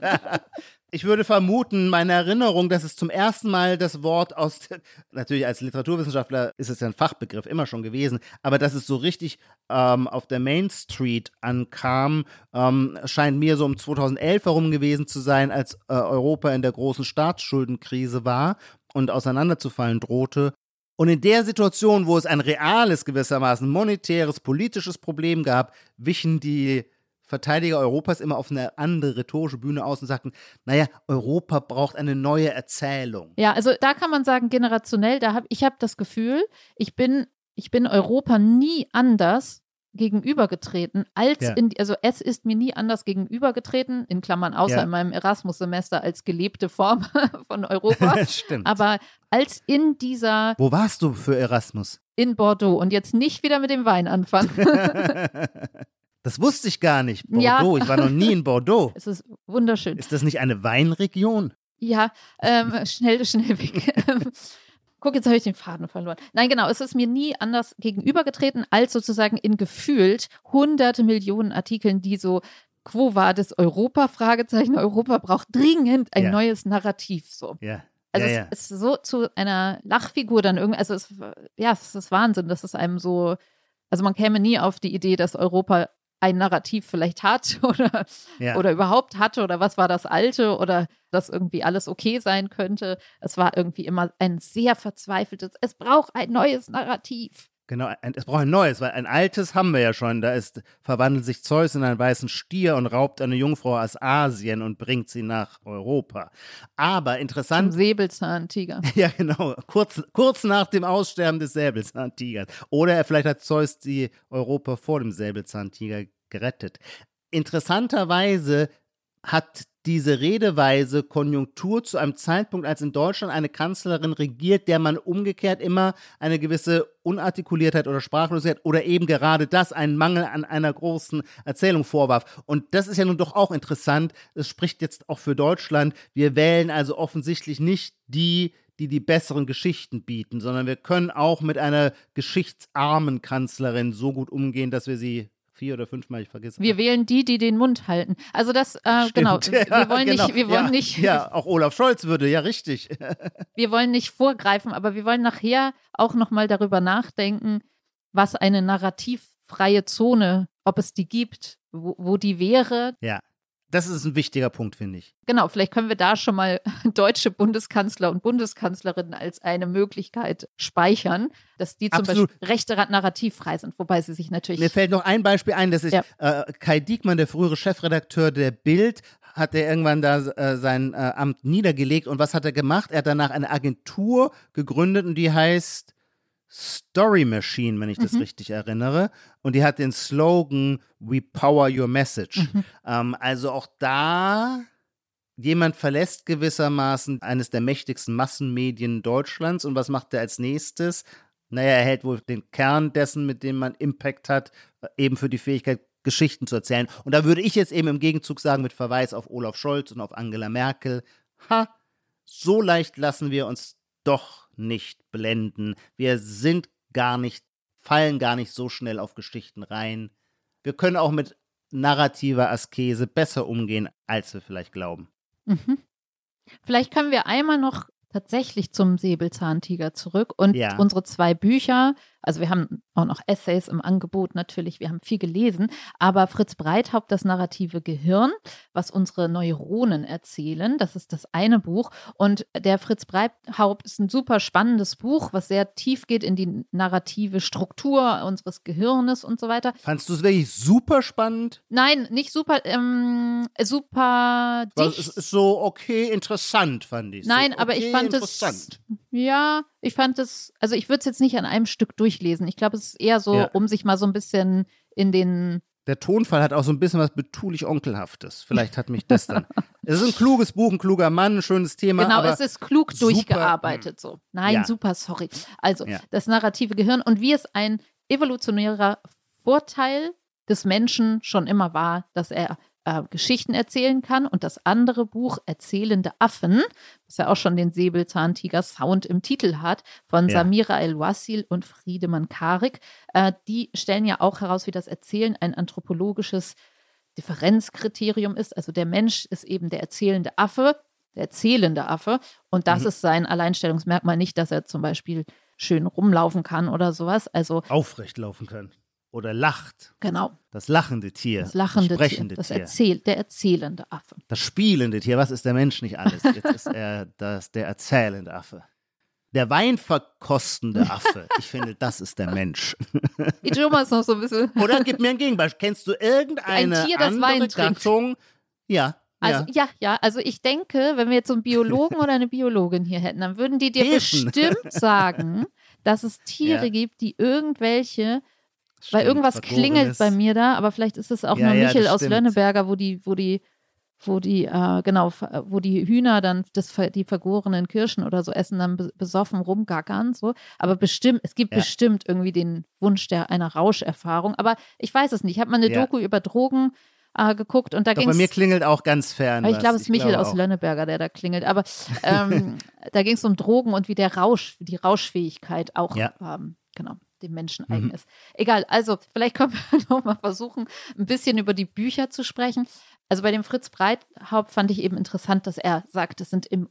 *laughs* Ich würde vermuten, meine Erinnerung, dass es zum ersten Mal das Wort aus, natürlich als Literaturwissenschaftler ist es ja ein Fachbegriff immer schon gewesen, aber dass es so richtig ähm, auf der Main Street ankam, ähm, scheint mir so um 2011 herum gewesen zu sein, als äh, Europa in der großen Staatsschuldenkrise war und auseinanderzufallen drohte. Und in der Situation, wo es ein reales, gewissermaßen monetäres, politisches Problem gab, wichen die Verteidiger Europas immer auf eine andere rhetorische Bühne aus und sagten, naja, Europa braucht eine neue Erzählung. Ja, also da kann man sagen, generationell, da hab, ich habe das Gefühl, ich bin, ich bin Europa nie anders gegenübergetreten, als Ja. in, also es ist mir nie anders gegenübergetreten, in Klammern außer Ja. in meinem Erasmus-Semester als gelebte Form *laughs* von Europa, *laughs* Stimmt. aber als in dieser, Wo warst du für Erasmus? in Bordeaux und jetzt nicht wieder mit dem Wein anfangen. *laughs* das wusste ich gar nicht. Ja. Bordeaux, ich war noch nie in Bordeaux. *laughs* es ist wunderschön. Ist das nicht eine Weinregion? Ja, ähm, *laughs* schnell, schnell weg. *laughs* Guck, jetzt habe ich den Faden verloren. Nein, genau, es ist mir nie anders gegenübergetreten, als sozusagen in gefühlt hunderte Millionen Artikeln, die so Quo vadis Europa? Fragezeichen. Europa braucht dringend ein Ja. neues Narrativ. So. Ja. Also ja, ja. es ist so zu einer Lachfigur dann irgendwie, also es, ja, es ist Wahnsinn, dass es einem so, also man käme nie auf die Idee, dass Europa ein Narrativ vielleicht hat *laughs* oder, ja. oder überhaupt hatte oder was war das alte oder dass irgendwie alles okay sein könnte. Es war irgendwie immer ein sehr verzweifeltes, es braucht ein neues Narrativ. Genau, ein, es braucht ein neues, weil ein altes haben wir ja schon. Da ist, verwandelt sich Zeus in einen weißen Stier und raubt eine Jungfrau aus Asien und bringt sie nach Europa. Aber Ein interessant, Säbelzahntiger. *laughs* ja genau, kurz, kurz nach dem Aussterben des Säbelzahntigers. Oder er vielleicht hat Zeus die Europa vor dem Säbelzahntiger gerettet. Interessanterweise hat diese Redeweise Konjunktur zu einem Zeitpunkt, als in Deutschland eine Kanzlerin regiert, der man umgekehrt immer eine gewisse Unartikuliertheit oder Sprachlosigkeit oder eben gerade das, einen Mangel an einer großen Erzählung vorwarf. Und das ist ja nun doch auch interessant. Es spricht jetzt auch für Deutschland. Wir wählen also offensichtlich nicht die, die die besseren Geschichten bieten, sondern wir können auch mit einer geschichtsarmen Kanzlerin so gut umgehen, dass wir sie vier oder fünfmal, ich vergesse. Wir wählen die, die den Mund halten. Also das, äh, genau, *laughs* wir wollen genau. nicht, wir wollen ja, nicht, Ja, auch Olaf Scholz würde, ja, richtig. *laughs* wir wollen nicht vorgreifen, aber wir wollen nachher auch nochmal darüber nachdenken, was eine narrativfreie Zone, ob es die gibt, wo, wo die wäre. Ja, das ist ein wichtiger Punkt, finde ich. Genau, vielleicht können wir da schon mal *laughs* deutsche Bundeskanzler und Bundeskanzlerinnen als eine Möglichkeit speichern, dass die zum Absolut. Beispiel rechte narrativfrei sind, wobei sie sich natürlich Mir fällt noch ein Beispiel ein, dass ich Ja. äh, Kai Diekmann, der frühere Chefredakteur der Bild, hat er irgendwann da äh, sein äh, Amt niedergelegt und was hat er gemacht? Er hat danach eine Agentur gegründet und die heißt Story Machine, wenn ich das Mhm. richtig erinnere. Und die hat den Slogan We Power Your Message. Mhm. Ähm, also auch da jemand verlässt gewissermaßen eines der mächtigsten Massenmedien Deutschlands und was macht er als nächstes? Naja, er hält wohl den Kern dessen, mit dem man Impact hat, äh, eben für die Fähigkeit, Geschichten zu erzählen. Und da würde ich jetzt eben im Gegenzug sagen, mit Verweis auf Olaf Scholz und auf Angela Merkel, ha, so leicht lassen wir uns doch nicht blenden. Wir sind gar nicht, fallen gar nicht so schnell auf Geschichten rein. Wir können auch mit narrativer Askese besser umgehen, als wir vielleicht glauben. Mhm. Vielleicht können wir einmal noch tatsächlich zum Säbelzahntiger zurück und Ja. unsere zwei Bücher, also wir haben auch noch Essays im Angebot natürlich, wir haben viel gelesen, aber Fritz Breithaupt, das narrative Gehirn, was unsere Neuronen erzählen, das ist das eine Buch und der Fritz Breithaupt ist ein super spannendes Buch, was sehr tief geht in die narrative Struktur unseres Gehirnes und so weiter. Fandst du es wirklich super spannend? Nein, nicht super, ähm, super dicht. Es ist so, okay, interessant, fand ich. Nein, so, aber okay, ich fand interessant. es. Ja, ich fand es. Also, ich würde es jetzt nicht an einem Stück durchlesen. Ich glaube, es ist eher so, Ja. um sich mal so ein bisschen in den. Der Tonfall hat auch so ein bisschen was betulich-onkelhaftes. Vielleicht hat mich das dann. *laughs* es ist ein kluges Buch, ein kluger Mann, ein schönes Thema. genau, es ist klug super, durchgearbeitet. So. Nein, Ja. super, sorry. Also, Ja. das narrative Gehirn und wie es ein evolutionärer Vorteil des Menschen schon immer war, dass er äh, Geschichten erzählen kann. Und das andere Buch, Erzählende Affen, was ja auch schon den Säbelzahntiger-Sound im Titel hat, von Ja. Samira El-Wassil und Friedemann Karik, äh, die stellen ja auch heraus, wie das Erzählen ein anthropologisches Differenzkriterium ist. Also der Mensch ist eben der erzählende Affe, der erzählende Affe. Und das Mhm. ist sein Alleinstellungsmerkmal nicht, dass er zum Beispiel schön rumlaufen kann oder sowas. Also aufrecht laufen kann. Oder lacht. genau, Das lachende Tier. das lachende das sprechende Tier, das Tier. erzähl der erzählende Affe. Das spielende Tier. Was ist der Mensch nicht alles? Jetzt ist er das, der erzählende Affe. der weinverkostende Affe. Ich finde, das ist der Mensch. Ijoma ist noch so ein bisschen. Oder gib mir ein Gegenbeispiel. Kennst du irgendeine Ein Tier, das andere Wein trinkt. Gattung? Ja. Also ja. ja, ja, also ich denke, wenn wir jetzt so einen Biologen oder eine Biologin hier hätten, dann würden die dir Häfen. bestimmt sagen, dass es Tiere Ja. gibt, die irgendwelche, weil Stimmt, irgendwas Vergorenes. klingelt bei mir da, aber vielleicht ist es auch Ja, nur ja, Michel das aus stimmt. Lönneberger, wo die, wo die, wo die, äh, genau, wo die Hühner dann das, die vergorenen Kirschen oder so essen, dann be- besoffen rumgackern, so. Aber bestimmt, es gibt Ja. bestimmt irgendwie den Wunsch der einer Rauscherfahrung. Aber ich weiß es nicht. Ich habe mal eine Ja. Doku über Drogen äh, geguckt und da ging bei mir es klingelt auch ganz fern. ich glaube, es ist Michael glaube aus auch. Lönneberger, der da klingelt. Aber *laughs* ähm, da ging es um Drogen und wie der Rausch, die Rauschfähigkeit auch Ja. ähm, genau, dem Menschen Mhm. eigen ist. Egal, also vielleicht können wir *laughs* nochmal versuchen, ein bisschen über die Bücher zu sprechen. Also bei dem Fritz Breithaupt fand ich eben interessant, dass er sagt, es sind im,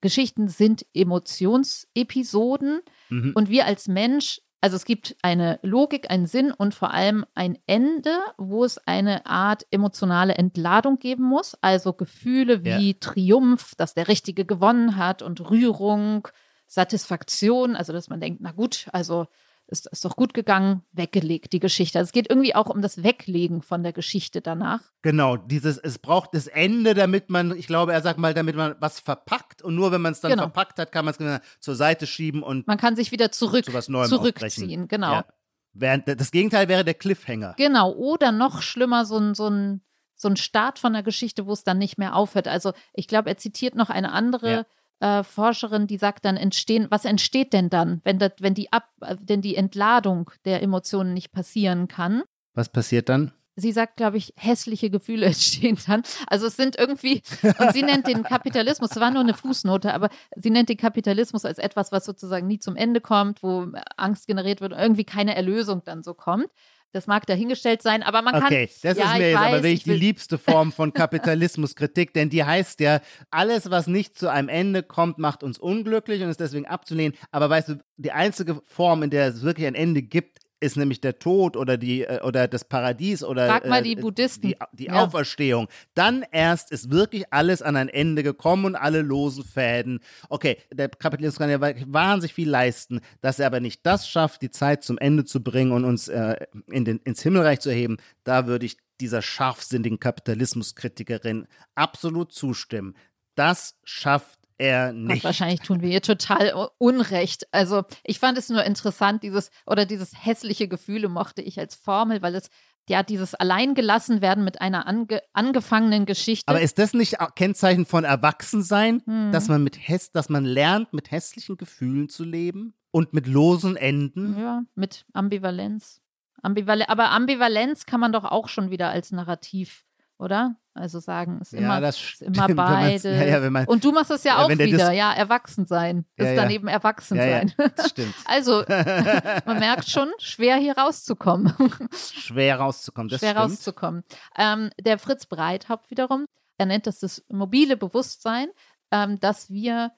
Geschichten sind Emotionsepisoden Mhm. und wir als Mensch, also es gibt eine Logik, einen Sinn und vor allem ein Ende, wo es eine Art emotionale Entladung geben muss. Also Gefühle wie Triumph, dass der Richtige gewonnen hat und Rührung, Satisfaktion, also dass man denkt, na gut, also ist, ist doch gut gegangen, weggelegt, die Geschichte. Also es geht irgendwie auch um das Weglegen von der Geschichte danach. Genau, dieses, es braucht das Ende, damit man, ich glaube, er sagt mal, damit man was verpackt und nur wenn man es dann Genau. verpackt hat, kann man es zur Seite schieben und Man kann sich wieder zurück, zu was Neuem zurückziehen, aufbrechen. genau. Ja. Während, das Gegenteil wäre der Cliffhanger. Genau, oder noch schlimmer, so ein, so ein, so ein Start von der Geschichte, wo es dann nicht mehr aufhört. Also ich glaube, er zitiert noch eine andere äh, Forscherin, die sagt dann, entstehen, was entsteht denn dann, wenn, das, wenn die Ab, äh, denn die Entladung der Emotionen nicht passieren kann? Was passiert dann? Sie sagt, glaube ich, hässliche Gefühle *laughs* entstehen dann. Also es sind irgendwie, und sie nennt den Kapitalismus, es war nur eine Fußnote, aber sie nennt den Kapitalismus als etwas, was sozusagen nie zum Ende kommt, wo Angst generiert wird und irgendwie keine Erlösung dann so kommt. Das mag dahingestellt sein, aber man kann. Okay, das ja, ist mir jetzt aber weiß, wirklich ich die liebste Form von *laughs* Kapitalismuskritik, denn die heißt ja, alles, was nicht zu einem Ende kommt, macht uns unglücklich und ist deswegen abzulehnen. Aber weißt du, die einzige Form, in der es wirklich ein Ende gibt, ist nämlich der Tod oder die äh, oder das Paradies oder Frag mal äh, die Buddhisten. die, die Ja. Auferstehung. Dann erst ist wirklich alles an ein Ende gekommen und alle losen Fäden. Okay, der Kapitalismus kann ja wahnsinnig viel leisten, dass er aber nicht das schafft, die Zeit zum Ende zu bringen und uns äh, in den, ins Himmelreich zu erheben. Da würde ich dieser scharfsinnigen Kapitalismuskritikerin absolut zustimmen. Das schafft er nicht. wahrscheinlich tun wir ihr total Unrecht. Also ich fand es nur interessant, dieses oder dieses hässliche Gefühle mochte ich als Formel, weil es ja dieses Alleingelassenwerden mit einer ange angefangenen Geschichte. Aber ist das nicht Kennzeichen von Erwachsensein, Hm. dass man mit häss dass man lernt, mit hässlichen Gefühlen zu leben und mit losen Enden? ja, mit Ambivalenz. Ambival aber Ambivalenz kann man doch auch schon wieder als Narrativ, oder? Also sagen, ist immer, das ist immer beides. Ja, ja, man, Und du machst das ja Ja, auch wieder, Dis- ja, erwachsen sein. Ist Ja, dann ja. eben erwachsen ja, ja, sein. das stimmt. *laughs* Also, man merkt schon, schwer hier rauszukommen. *laughs* Schwer rauszukommen, das schwer stimmt. rauszukommen. Ähm, der Fritz Breithaupt wiederum, er nennt das das mobile Bewusstsein, ähm, dass wir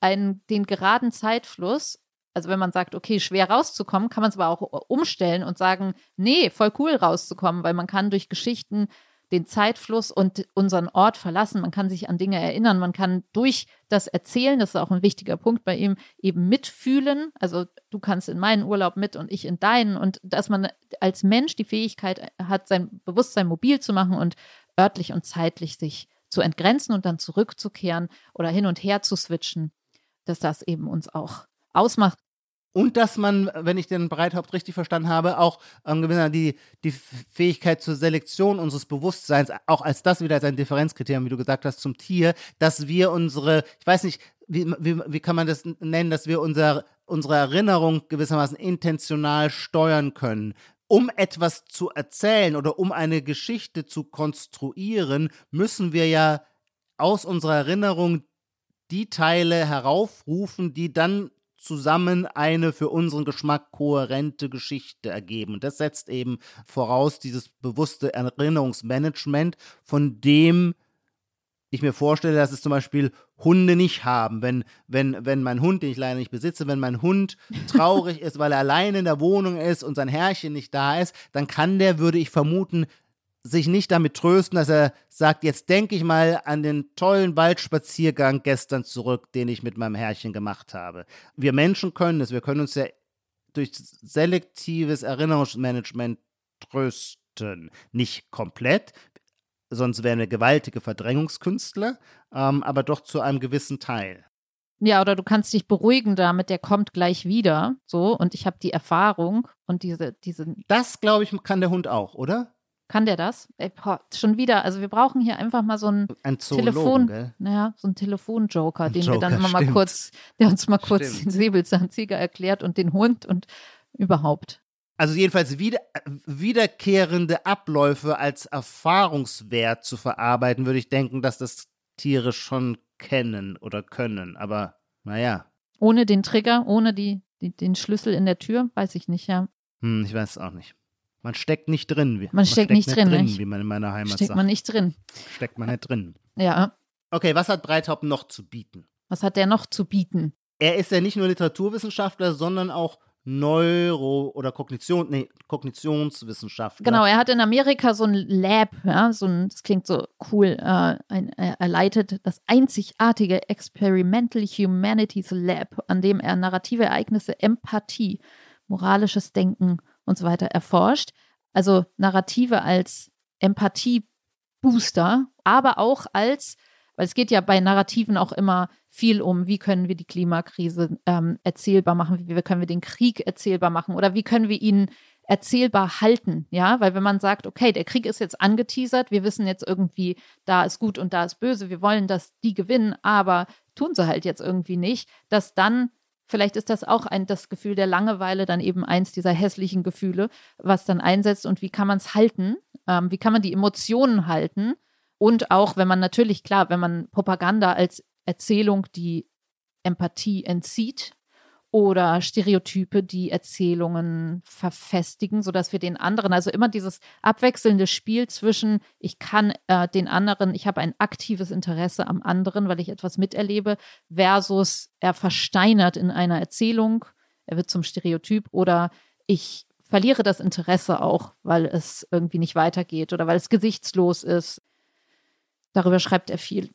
einen, den geraden Zeitfluss, also wenn man sagt, okay, schwer rauszukommen, kann man es aber auch umstellen und sagen, nee, voll cool rauszukommen, weil man kann durch Geschichten den Zeitfluss und unseren Ort verlassen. Man kann sich an Dinge erinnern. Man kann durch das Erzählen, das ist auch ein wichtiger Punkt bei ihm, eben mitfühlen. Also du kannst in meinen Urlaub mit und ich in deinen. Und dass man als Mensch die Fähigkeit hat, sein Bewusstsein mobil zu machen und örtlich und zeitlich sich zu entgrenzen und dann zurückzukehren oder hin und her zu switchen, dass das eben uns auch ausmacht. Und dass man, wenn ich den Breithaupt richtig verstanden habe, auch ähm, die, die Fähigkeit zur Selektion unseres Bewusstseins, auch als das wieder als ein Differenzkriterium, wie du gesagt hast, zum Tier, dass wir unsere, ich weiß nicht, wie, wie, wie kann man das nennen, dass wir unser, unsere Erinnerung gewissermaßen intentional steuern können. Um etwas zu erzählen oder um eine Geschichte zu konstruieren, müssen wir ja aus unserer Erinnerung die Teile heraufrufen, die dann zusammen eine für unseren Geschmack kohärente Geschichte ergeben. Und das setzt eben voraus dieses bewusste Erinnerungsmanagement, von dem ich mir vorstelle, dass es zum Beispiel Hunde nicht haben. Wenn, wenn, wenn mein Hund, den ich leider nicht besitze, wenn mein Hund traurig *laughs* ist, weil er alleine in der Wohnung ist und sein Herrchen nicht da ist, dann kann der, würde ich vermuten, sich nicht damit trösten, dass er sagt, jetzt denke ich mal an den tollen Waldspaziergang gestern zurück, den ich mit meinem Herrchen gemacht habe. Wir Menschen können es, wir können uns ja durch selektives Erinnerungsmanagement trösten. Nicht komplett, sonst wären wir gewaltige Verdrängungskünstler, ähm, aber doch zu einem gewissen Teil. Ja, oder du kannst dich beruhigen damit, der kommt gleich wieder. So, und ich habe die Erfahrung und diese, diese. Das, glaube ich, kann der Hund auch, oder? Kann der das? Ey, boah, schon wieder. Also wir brauchen hier einfach mal so einen Ein Telefon, gell? naja, so einen Telefonjoker, den wir dann Joker, immer mal kurz, der uns mal kurz Stimmt. den Säbelzahntiger erklärt und den Hund und überhaupt. Also jedenfalls wieder, wiederkehrende Abläufe als Erfahrungswert zu verarbeiten, würde ich denken, dass das Tiere schon kennen oder können. Aber naja, Ohne den Trigger, ohne die, die, den Schlüssel in der Tür, weiß ich nicht, ja. hm, ich weiß es auch nicht. Man steckt nicht drin. Wie, Man steckt nicht drin, nicht? wie man in meiner Heimat Steckt sagt. man nicht drin. steckt man nicht drin. Ja. Okay, was hat Breithaupt noch zu bieten? Was hat der noch zu bieten? Er ist ja nicht nur Literaturwissenschaftler, sondern auch Neuro- oder Kognition, nee, Kognitionswissenschaftler. Genau, er hat in Amerika so ein Lab, ja, so ein, das klingt so cool, äh, ein, er leitet das einzigartige Experimental Humanities Lab, an dem er narrative Ereignisse, Empathie, moralisches Denken und so weiter erforscht. Also Narrative als Empathie-Booster, aber auch als, weil es geht ja bei Narrativen auch immer viel um, wie können wir die Klimakrise ähm, erzählbar machen, wie können wir den Krieg erzählbar machen oder wie können wir ihn erzählbar halten, ja, weil wenn man sagt, okay, der Krieg ist jetzt angeteasert, wir wissen jetzt irgendwie, da ist gut und da ist böse, wir wollen, dass die gewinnen, aber tun sie halt jetzt irgendwie nicht, dass dann Vielleicht ist das auch ein, das Gefühl der Langeweile dann eben eins dieser hässlichen Gefühle, was dann einsetzt und wie kann man es halten? Ähm, wie kann man die Emotionen halten? Und auch, wenn man natürlich, klar, wenn man Propaganda als Erzählung die Empathie entzieht oder Stereotype, die Erzählungen verfestigen, sodass wir den anderen, also immer dieses abwechselnde Spiel zwischen, ich kann äh, den anderen, ich habe ein aktives Interesse am anderen, weil ich etwas miterlebe, versus er versteinert in einer Erzählung, er wird zum Stereotyp oder ich verliere das Interesse auch, weil es irgendwie nicht weitergeht oder weil es gesichtslos ist. Darüber schreibt er viel.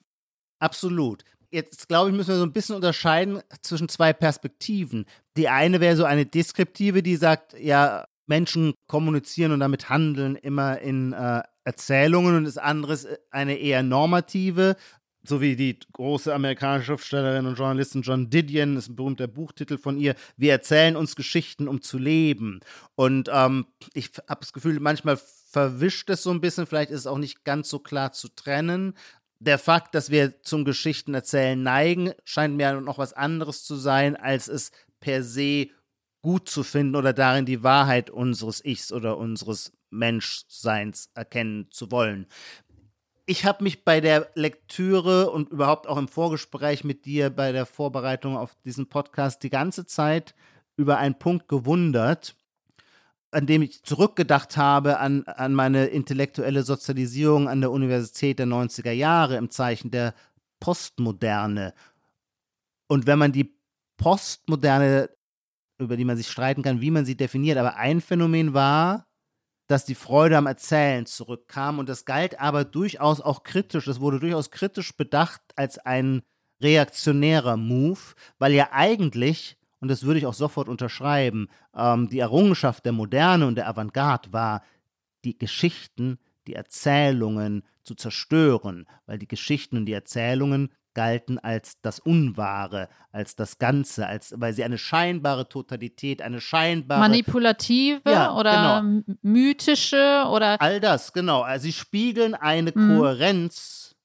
Absolut. Jetzt glaube ich, müssen wir so ein bisschen unterscheiden zwischen zwei Perspektiven. Die eine wäre so eine deskriptive, die sagt, ja, Menschen kommunizieren und damit handeln immer in äh, Erzählungen und das andere ist eine eher normative, so wie die große amerikanische Schriftstellerin und Journalistin John Didion, das ist ein berühmter Buchtitel von ihr, wir erzählen uns Geschichten, um zu leben. Und ähm, ich habe das Gefühl, manchmal verwischt es so ein bisschen, vielleicht ist es auch nicht ganz so klar zu trennen. Der Fakt, dass wir zum Geschichtenerzählen neigen, scheint mir noch was anderes zu sein, als es per se gut zu finden oder darin die Wahrheit unseres Ichs oder unseres Menschseins erkennen zu wollen. Ich habe mich bei der Lektüre und überhaupt auch im Vorgespräch mit dir bei der Vorbereitung auf diesen Podcast die ganze Zeit über einen Punkt gewundert, an dem ich zurückgedacht habe an, an meine intellektuelle Sozialisierung an der Universität der 90er Jahre im Zeichen der Postmoderne. Und wenn man die Postmoderne, über die man sich streiten kann, wie man sie definiert, aber ein Phänomen war, dass die Freude am Erzählen zurückkam und das galt aber durchaus auch kritisch, das wurde durchaus kritisch bedacht als ein reaktionärer Move, weil ja eigentlich und das würde ich auch sofort unterschreiben, ähm, die Errungenschaft der Moderne und der Avantgarde war, die Geschichten, die Erzählungen zu zerstören, weil die Geschichten und die Erzählungen galten als das Unwahre, als das Ganze, als weil sie eine scheinbare Totalität, eine scheinbare Manipulative Ja, oder genau. mythische oder All das, genau. Also sie spiegeln eine Mhm. Kohärenz,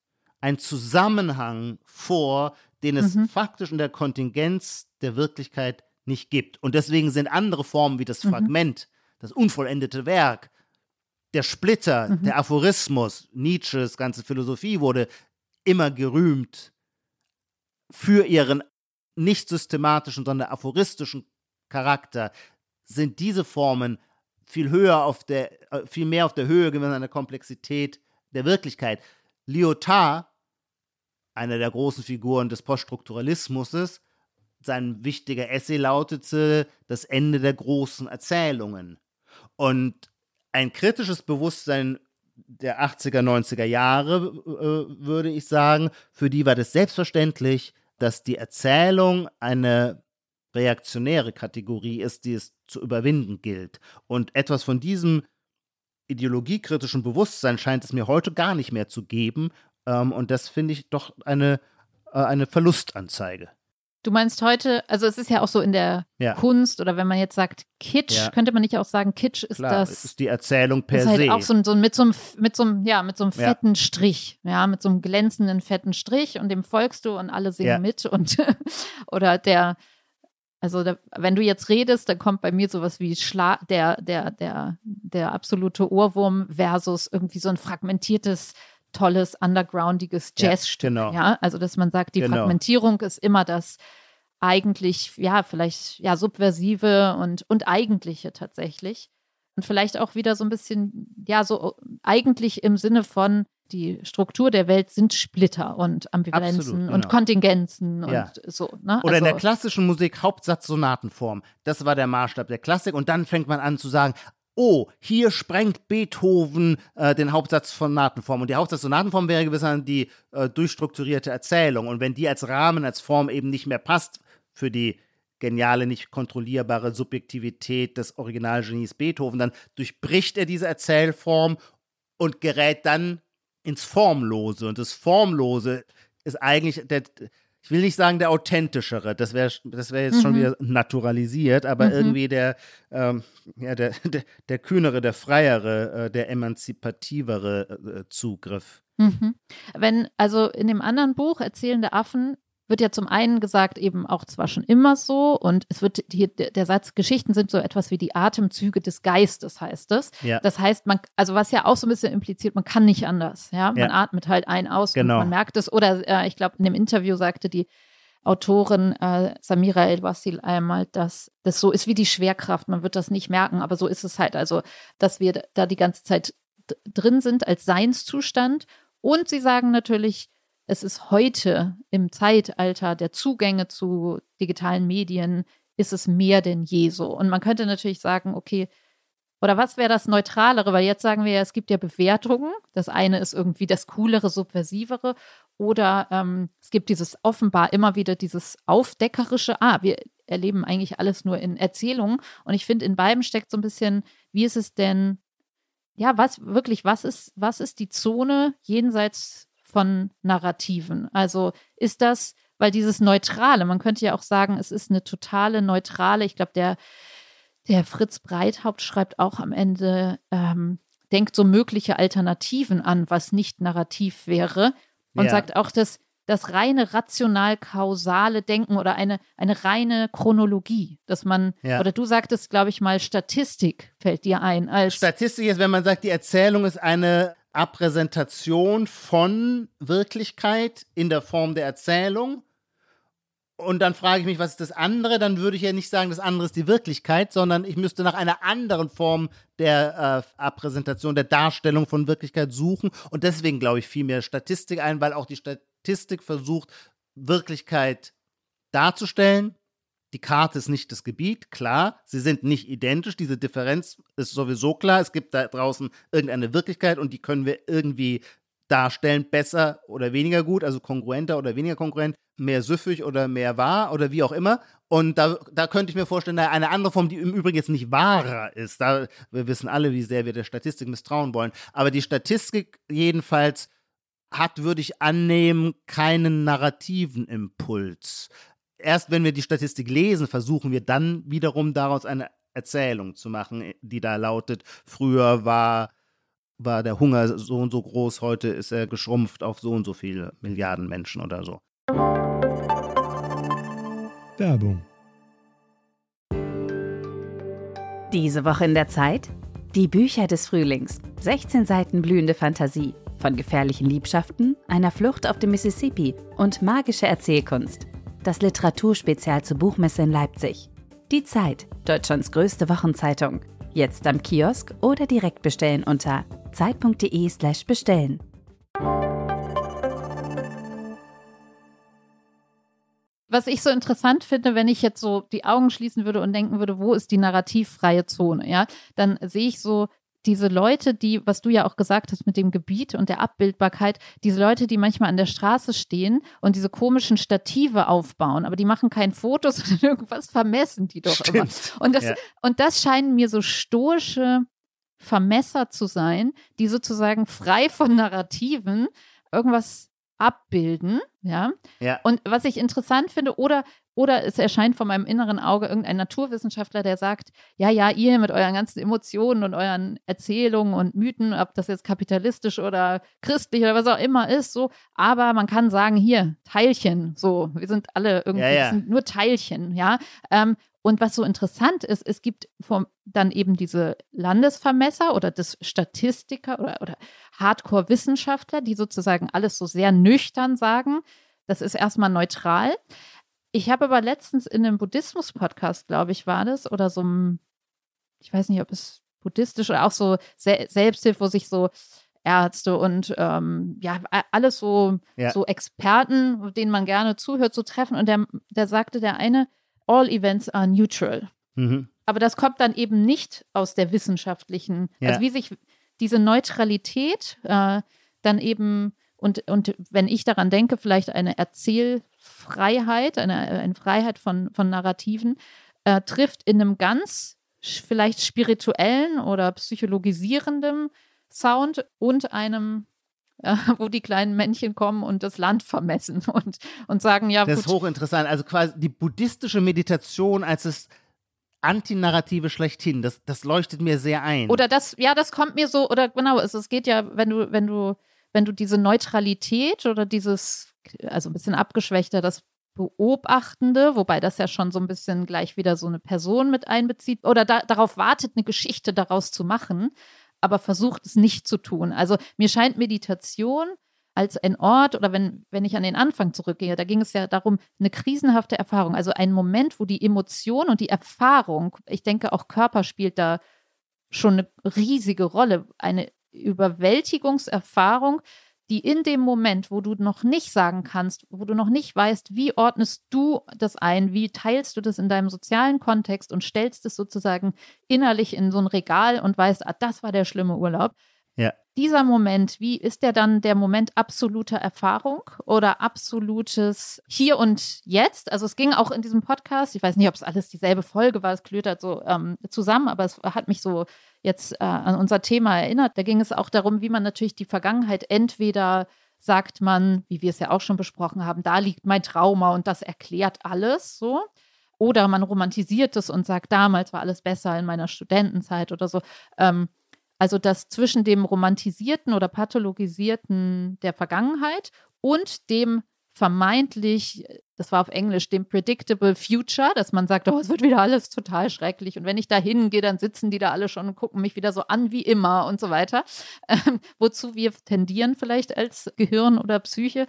einen Zusammenhang vor, den es Mhm. faktisch in der Kontingenz der Wirklichkeit nicht gibt. Und deswegen sind andere Formen wie das Mhm. Fragment, das unvollendete Werk, der Splitter, Mhm. der Aphorismus, Nietzsches ganze Philosophie wurde immer gerühmt für ihren nicht systematischen, sondern aphoristischen Charakter, sind diese Formen viel höher auf der, äh, viel mehr auf der Höhe gewesen an der Komplexität der Wirklichkeit. Lyotard, einer der großen Figuren des Poststrukturalismus, sein wichtiger Essay lautete Das Ende der großen Erzählungen. Und ein kritisches Bewusstsein der 80er, 90er Jahre, äh, würde ich sagen, für die war das selbstverständlich, dass die Erzählung eine reaktionäre Kategorie ist, die es zu überwinden gilt. Und etwas von diesem ideologiekritischen Bewusstsein scheint es mir heute gar nicht mehr zu geben. Ähm, und das finde ich doch eine, äh, eine Verlustanzeige. Du meinst heute, also es ist ja auch so in der ja. Kunst oder wenn man jetzt sagt Kitsch, ja. könnte man nicht auch sagen, Kitsch ist Klar, das. ist die Erzählung per ist halt se. auch so, so mit so einem, mit so einem, ja, mit so einem fetten ja. Strich, ja, mit so einem glänzenden fetten Strich und dem folgst du und alle singen mit und *laughs* oder der, also da, wenn du jetzt redest, dann kommt bei mir sowas wie Schla der, der, der, der absolute Ohrwurm versus irgendwie so ein fragmentiertes tolles, undergroundiges Jazzstück. Ja, genau. ja, also dass man sagt, die genau. Fragmentierung ist immer das eigentlich, ja, vielleicht ja subversive und, und eigentliche tatsächlich. Und vielleicht auch wieder so ein bisschen, ja, so eigentlich im Sinne von, die Struktur der Welt sind Splitter und Ambivalenzen Absolut, genau. und Kontingenzen ja. und so. Ne? Oder also, in der klassischen Musik Hauptsatz-Sonatenform. Das war der Maßstab der Klassik. Und dann fängt man an zu sagen, oh, hier sprengt Beethoven äh, den Hauptsatz von Sonatenform. Und die Hauptsatz Sonatenform wäre gewissermaßen die äh, durchstrukturierte Erzählung. Und wenn die als Rahmen, als Form eben nicht mehr passt für die geniale, nicht kontrollierbare Subjektivität des Originalgenies Beethoven, dann durchbricht er diese Erzählform und gerät dann ins Formlose. Und das Formlose ist eigentlich der, ich will nicht sagen der authentischere, das wäre das wär jetzt mhm. schon wieder naturalisiert, aber mhm. irgendwie der, ähm, ja, der, *laughs* der, der, kühnere, der freiere, äh, der emanzipativere äh, Zugriff. Mhm. Wenn, also in dem anderen Buch Erzählende Affen wird ja zum einen gesagt, eben auch zwar schon immer so, und es wird hier der Satz, Geschichten sind so etwas wie die Atemzüge des Geistes, heißt es. Ja. Das heißt, man, also was ja auch so ein bisschen impliziert, man kann nicht anders. Ja, man ja. atmet halt ein aus genau. und man merkt es. Oder äh, ich glaube, in dem Interview sagte die Autorin äh, Samira El-Wasil einmal, dass das so ist wie die Schwerkraft. Man wird das nicht merken, aber so ist es halt. Also, dass wir da die ganze Zeit drin sind als Seinszustand. Und sie sagen natürlich, es ist heute im Zeitalter der Zugänge zu digitalen Medien, ist es mehr denn je so. Und man könnte natürlich sagen, okay, oder was wäre das Neutralere? Weil jetzt sagen wir ja, es gibt ja Bewertungen. Das eine ist irgendwie das Coolere, Subversivere. Oder ähm, es gibt dieses offenbar immer wieder dieses Aufdeckerische. Ah, wir erleben eigentlich alles nur in Erzählungen. Und ich finde, in beiden steckt so ein bisschen, wie ist es denn, ja, was wirklich, was ist, was ist die Zone jenseits von Narrativen? Also ist das, weil dieses Neutrale, man könnte ja auch sagen, es ist eine totale neutrale, ich glaube, der, der Fritz Breithaupt schreibt auch am Ende, ähm, denkt so mögliche Alternativen an, was nicht narrativ wäre. Und ja. sagt auch, dass das reine rational-kausale Denken oder eine, eine reine Chronologie, dass man, ja. oder du sagtest, glaube ich mal, Statistik fällt dir ein. Als Statistik ist, wenn man sagt, die Erzählung ist eine Abpräsentation von Wirklichkeit in der Form der Erzählung. Und dann frage ich mich, was ist das andere? Dann würde ich ja nicht sagen, das andere ist die Wirklichkeit, sondern ich müsste nach einer anderen Form der äh, Abpräsentation, der Darstellung von Wirklichkeit suchen. Und deswegen glaube ich viel mehr Statistik ein, weil auch die Statistik versucht, Wirklichkeit darzustellen, die Karte ist nicht das Gebiet, klar. Sie sind nicht identisch. Diese Differenz ist sowieso klar. Es gibt da draußen irgendeine Wirklichkeit und die können wir irgendwie darstellen, besser oder weniger gut, also kongruenter oder weniger kongruent, mehr süffig oder mehr wahr oder wie auch immer. Und da, da könnte ich mir vorstellen, eine andere Form, die im Übrigen jetzt nicht wahrer ist. Da, wir wissen alle, wie sehr wir der Statistik misstrauen wollen. Aber die Statistik jedenfalls hat, würde ich annehmen, keinen narrativen Impuls erst wenn wir die Statistik lesen, versuchen wir dann wiederum daraus eine Erzählung zu machen, die da lautet, früher war, war der Hunger so und so groß, heute ist er geschrumpft auf so und so viele Milliarden Menschen oder so. Werbung. Diese Woche in der Zeit? Die Bücher des Frühlings. 16 Seiten blühende Fantasie. Von gefährlichen Liebschaften, einer Flucht auf dem Mississippi und magische Erzählkunst das Literaturspezial zur Buchmesse in Leipzig. Die Zeit, Deutschlands größte Wochenzeitung. Jetzt am Kiosk oder direkt bestellen unter zeit.de/slash bestellen. Was ich so interessant finde, wenn ich jetzt so die Augen schließen würde und denken würde, wo ist die narrativfreie Zone, ja, dann sehe ich so diese Leute, die, was du ja auch gesagt hast mit dem Gebiet und der Abbildbarkeit, diese Leute, die manchmal an der Straße stehen und diese komischen Stative aufbauen, aber die machen kein Foto, *laughs* sondern irgendwas vermessen die doch Stimmt. immer. Und das, Ja. und das scheinen mir so stoische Vermesser zu sein, die sozusagen frei von Narrativen irgendwas abbilden, ja. Ja. Und was ich interessant finde, oder, oder es erscheint vor meinem inneren Auge irgendein Naturwissenschaftler, der sagt, ja, ja, ihr mit euren ganzen Emotionen und euren Erzählungen und Mythen, ob das jetzt kapitalistisch oder christlich oder was auch immer ist, so, aber man kann sagen, hier, Teilchen, so, wir sind alle irgendwie, Ja, ja. nur Teilchen, ja. Ähm, und was so interessant ist, es gibt vom, dann eben diese Landesvermesser oder das Statistiker oder, oder Hardcore-Wissenschaftler, die sozusagen alles so sehr nüchtern sagen. Das ist erstmal neutral. Ich habe aber letztens in einem Buddhismus-Podcast, glaube ich, war das, oder so einem, ich weiß nicht, ob es buddhistisch oder auch so Se Selbsthilfe, wo sich so Ärzte und ähm, ja, alles so, Ja. so Experten, denen man gerne zuhört, so treffen. Und der, der sagte der eine, all events are neutral. Mhm. Aber das kommt dann eben nicht aus der wissenschaftlichen, Ja. also wie sich diese Neutralität äh, dann eben, und, und wenn ich daran denke, vielleicht eine Erzählfreiheit, eine, eine Freiheit von, von Narrativen, äh, trifft in einem ganz vielleicht spirituellen oder psychologisierenden Sound und einem, äh, *laughs* wo die kleinen Männchen kommen und das Land vermessen *laughs* und, und sagen, ja, Das ist gut, hochinteressant. Also quasi die buddhistische Meditation als das Antinarrative schlechthin, das, das leuchtet mir sehr ein. Oder das, ja, das kommt mir so, oder genau, es, es geht ja, wenn du, wenn du, wenn du diese Neutralität oder dieses, also ein bisschen abgeschwächter, das Beobachtende, wobei das ja schon so ein bisschen gleich wieder so eine Person mit einbezieht, oder da, darauf wartet, eine Geschichte daraus zu machen, aber versucht es nicht zu tun. Also mir scheint Meditation als ein Ort oder wenn, wenn ich an den Anfang zurückgehe, da ging es ja darum, eine krisenhafte Erfahrung, also ein Moment, wo die Emotion und die Erfahrung, ich denke auch Körper spielt da schon eine riesige Rolle, eine Überwältigungserfahrung, die in dem Moment, wo du noch nicht sagen kannst, wo du noch nicht weißt, wie ordnest du das ein, wie teilst du das in deinem sozialen Kontext und stellst es sozusagen innerlich in so ein Regal und weißt, ah, das war der schlimme Urlaub. Ja. Dieser Moment, wie ist der dann der Moment absoluter Erfahrung oder absolutes Hier und Jetzt? Also es ging auch in diesem Podcast, ich weiß nicht, ob es alles dieselbe Folge war, es klötert so ähm, zusammen, aber es hat mich so jetzt äh, an unser Thema erinnert. Da ging es auch darum, wie man natürlich die Vergangenheit entweder sagt man, wie wir es ja auch schon besprochen haben, da liegt mein Trauma und das erklärt alles so. Oder man romantisiert es und sagt, damals war alles besser in meiner Studentenzeit oder so. Ähm, also das zwischen dem romantisierten oder pathologisierten der Vergangenheit und dem vermeintlich, das war auf Englisch, dem predictable future, dass man sagt, oh, es wird wieder alles total schrecklich und wenn ich da hingehe, dann sitzen die da alle schon und gucken mich wieder so an wie immer und so weiter. Ähm, wozu wir tendieren vielleicht als Gehirn oder Psyche,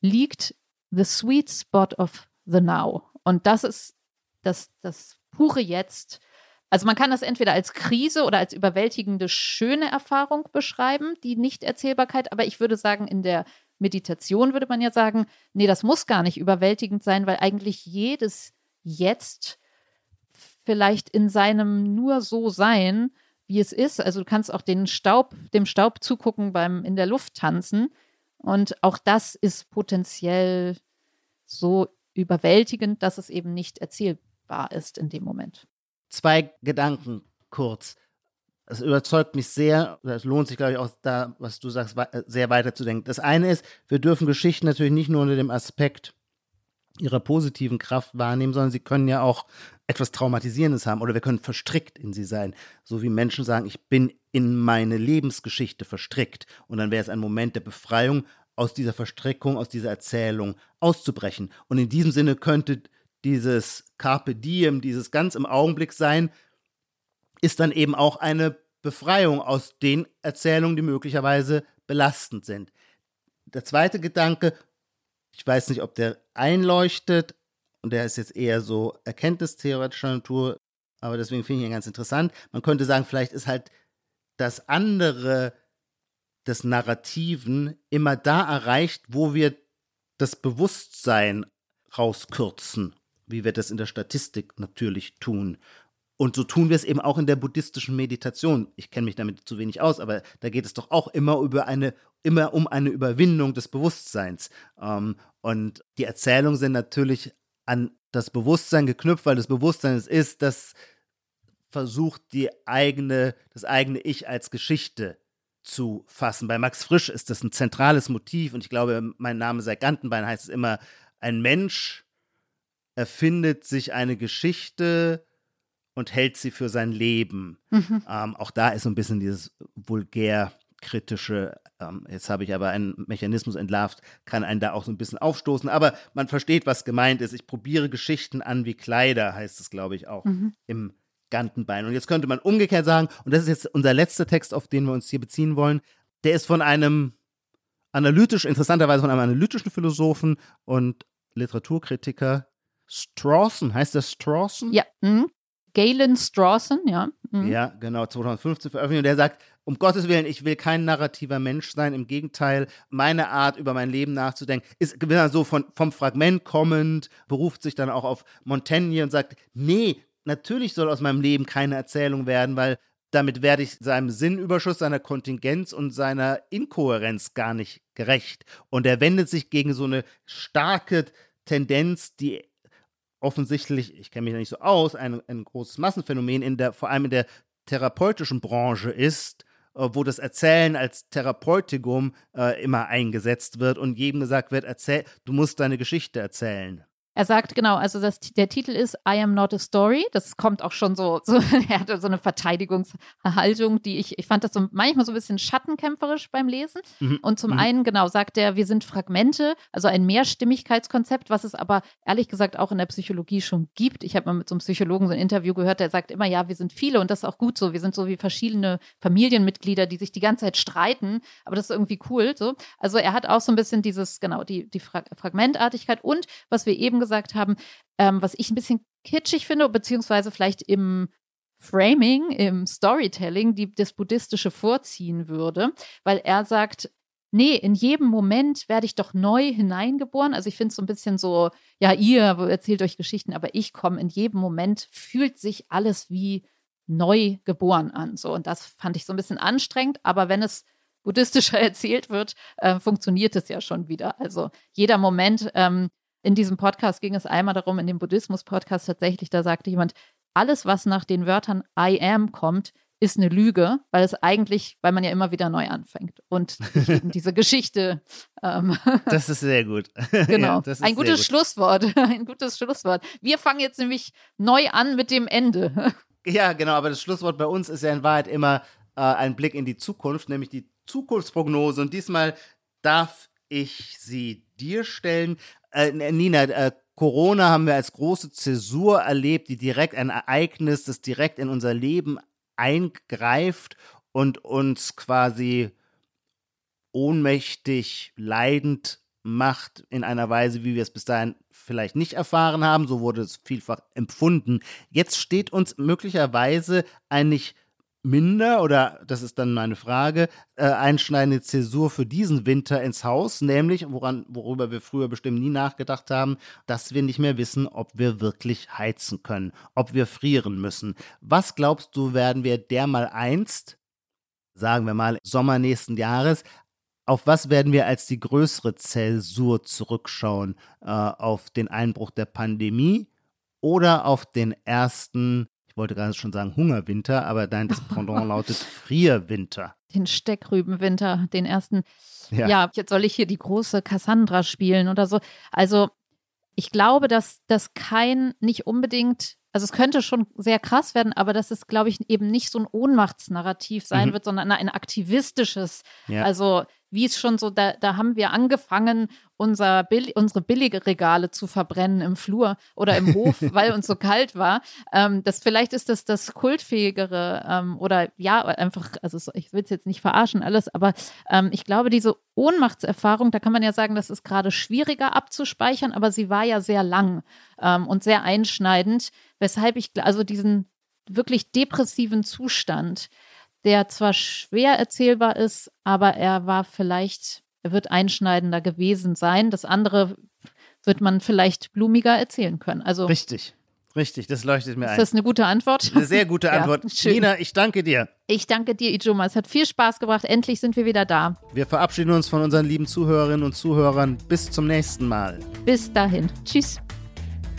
liegt the sweet spot of the now. Und das ist das, das pure Jetzt. Also man kann das entweder als Krise oder als überwältigende schöne Erfahrung beschreiben, die Nicht-Erzählbarkeit. Aber ich würde sagen, in der Meditation würde man ja sagen, nee, das muss gar nicht überwältigend sein, weil eigentlich jedes Jetzt vielleicht in seinem nur so sein, wie es ist. Also du kannst auch den Staub, dem Staub zugucken beim in der Luft tanzen. Und auch das ist potenziell so überwältigend, dass es eben nicht erzählbar ist in dem Moment. Zwei Gedanken kurz. Es überzeugt mich sehr, es lohnt sich, glaube ich, auch da, was du sagst, wei- sehr weiterzudenken. Das eine ist, wir dürfen Geschichten natürlich nicht nur unter dem Aspekt ihrer positiven Kraft wahrnehmen, sondern sie können ja auch etwas Traumatisierendes haben oder wir können verstrickt in sie sein. So wie Menschen sagen, ich bin in meine Lebensgeschichte verstrickt. Und dann wäre es ein Moment der Befreiung, aus dieser Verstrickung, aus dieser Erzählung auszubrechen. Und in diesem Sinne könnte dieses Carpe Diem, dieses ganz im Augenblick sein, ist dann eben auch eine Befreiung aus den Erzählungen, die möglicherweise belastend sind. Der zweite Gedanke, ich weiß nicht, ob der einleuchtet, und der ist jetzt eher so erkenntnistheoretischer Natur, aber deswegen finde ich ihn ganz interessant. Man könnte sagen, vielleicht ist halt das andere des Narrativen immer da erreicht, wo wir das Bewusstsein rauskürzen, wie wir das in der Statistik natürlich tun. Und so tun wir es eben auch in der buddhistischen Meditation. Ich kenne mich damit zu wenig aus, aber da geht es doch auch immer über eine, immer um eine Überwindung des Bewusstseins. Ähm, und die Erzählungen sind natürlich an das Bewusstsein geknüpft, weil das Bewusstsein es ist, das versucht, die eigene, das eigene Ich als Geschichte zu fassen. Bei Max Frisch ist das ein zentrales Motiv und ich glaube, mein Name sei Gantenbein heißt es immer, ein Mensch erfindet sich eine Geschichte und hält sie für sein Leben. Mhm. Ähm, auch da ist so ein bisschen dieses vulgär kritische, ähm, jetzt habe ich aber einen Mechanismus entlarvt, kann einen da auch so ein bisschen aufstoßen. Aber man versteht, was gemeint ist. Ich probiere Geschichten an wie Kleider, heißt es, glaube ich, auch mhm. im Gantenbein. Und jetzt könnte man umgekehrt sagen, und das ist jetzt unser letzter Text, auf den wir uns hier beziehen wollen, der ist von einem analytisch, interessanterweise von einem analytischen Philosophen und Literaturkritiker Strawson, heißt der Strawson? Ja, mhm. Galen Strawson, ja. Mhm. Ja, genau, 2015 veröffentlicht. Und der sagt, um Gottes Willen, ich will kein narrativer Mensch sein. Im Gegenteil, meine Art, über mein Leben nachzudenken, ist so von, vom Fragment kommend, beruft sich dann auch auf Montaigne und sagt, nee, natürlich soll aus meinem Leben keine Erzählung werden, weil damit werde ich seinem Sinnüberschuss, seiner Kontingenz und seiner Inkohärenz gar nicht gerecht. Und er wendet sich gegen so eine starke Tendenz, die offensichtlich, ich kenne mich da nicht so aus, ein, ein großes Massenphänomen in der, vor allem in der therapeutischen Branche ist, äh, wo das Erzählen als Therapeutikum äh, immer eingesetzt wird und jedem gesagt wird, erzähl, du musst deine Geschichte erzählen. Er sagt genau, also das, der Titel ist I am not a story. Das kommt auch schon so, so *laughs* er hatte so eine Verteidigungshaltung, die ich, ich fand das so manchmal so ein bisschen schattenkämpferisch beim Lesen. Mhm. Und zum mhm. einen, genau, sagt er, wir sind Fragmente, also ein Mehrstimmigkeitskonzept, was es aber ehrlich gesagt auch in der Psychologie schon gibt. Ich habe mal mit so einem Psychologen so ein Interview gehört, der sagt immer, ja, wir sind viele und das ist auch gut so. Wir sind so wie verschiedene Familienmitglieder, die sich die ganze Zeit streiten, aber das ist irgendwie cool. So. Also er hat auch so ein bisschen dieses, genau, die, die Fra Fragmentartigkeit und was wir eben gesagt gesagt haben, ähm, was ich ein bisschen kitschig finde, beziehungsweise vielleicht im Framing, im Storytelling, die das Buddhistische vorziehen würde, weil er sagt, nee, in jedem Moment werde ich doch neu hineingeboren. Also ich finde es so ein bisschen so, ja, ihr erzählt euch Geschichten, aber ich komme in jedem Moment, fühlt sich alles wie neu geboren an. So, und das fand ich so ein bisschen anstrengend, aber wenn es buddhistischer *laughs* erzählt wird, äh, funktioniert es ja schon wieder. Also jeder Moment ähm, in diesem Podcast ging es einmal darum, in dem Buddhismus-Podcast tatsächlich, da sagte jemand, alles, was nach den Wörtern I am kommt, ist eine Lüge, weil es eigentlich, weil man ja immer wieder neu anfängt und diese *laughs* Geschichte. Ähm, *laughs* das ist sehr gut. *laughs* Genau. Ja, ein gutes Schlusswort. Ein gutes Schlusswort. Wir fangen jetzt nämlich neu an mit dem Ende. Ja, genau, aber das Schlusswort bei uns ist ja in Wahrheit immer äh, ein Blick in die Zukunft, nämlich die Zukunftsprognose. Und diesmal darf ich sie dir stellen äh, Nina, äh, Corona haben wir als große Zäsur erlebt, die direkt ein Ereignis, das direkt in unser Leben eingreift und uns quasi ohnmächtig, leidend macht in einer Weise, wie wir es bis dahin vielleicht nicht erfahren haben. So wurde es vielfach empfunden. Jetzt steht uns möglicherweise ein nicht minder, oder das ist dann meine Frage, äh, einschneidende Zäsur für diesen Winter ins Haus, nämlich, woran, worüber wir früher bestimmt nie nachgedacht haben, dass wir nicht mehr wissen, ob wir wirklich heizen können, ob wir frieren müssen. Was glaubst du, werden wir dermal einst, sagen wir mal Sommer nächsten Jahres, auf was werden wir als die größere Zäsur zurückschauen? Äh, auf den Einbruch der Pandemie oder auf den ersten wollte gerade schon sagen Hungerwinter, aber nein, das Pendant *laughs* lautet Frierwinter. Den Steckrübenwinter, den ersten. Ja. ja, jetzt soll ich hier die große Cassandra spielen oder so. Also, ich glaube, dass das kein, nicht unbedingt also es könnte schon sehr krass werden, aber dass es, glaube ich, eben nicht so ein Ohnmachtsnarrativ sein mhm. wird, sondern ein aktivistisches. Ja. Also wie es schon so, da, da haben wir angefangen, unser Bill, unsere Billigregale zu verbrennen im Flur oder im Hof, *laughs* weil uns so kalt war. Ähm, das vielleicht ist das das kultfähigere ähm, oder ja, einfach, also ich will es jetzt nicht verarschen alles, aber ähm, ich glaube, diese Ohnmachtserfahrung, da kann man ja sagen, das ist gerade schwieriger abzuspeichern, aber sie war ja sehr lang ähm, und sehr einschneidend, weshalb ich also diesen wirklich depressiven Zustand, der zwar schwer erzählbar ist, aber er war vielleicht, er wird einschneidender gewesen sein. Das andere wird man vielleicht blumiger erzählen können. Also richtig, Richtig, das leuchtet mir Ist ein. das eine gute Antwort? Eine sehr gute *laughs* Ja, Antwort. schön. Nina, ich danke dir. Ich danke dir, Ijoma. Es hat viel Spaß gebracht. Endlich sind wir wieder da. Wir verabschieden uns von unseren lieben Zuhörerinnen und Zuhörern. Bis zum nächsten Mal. Bis dahin. Tschüss.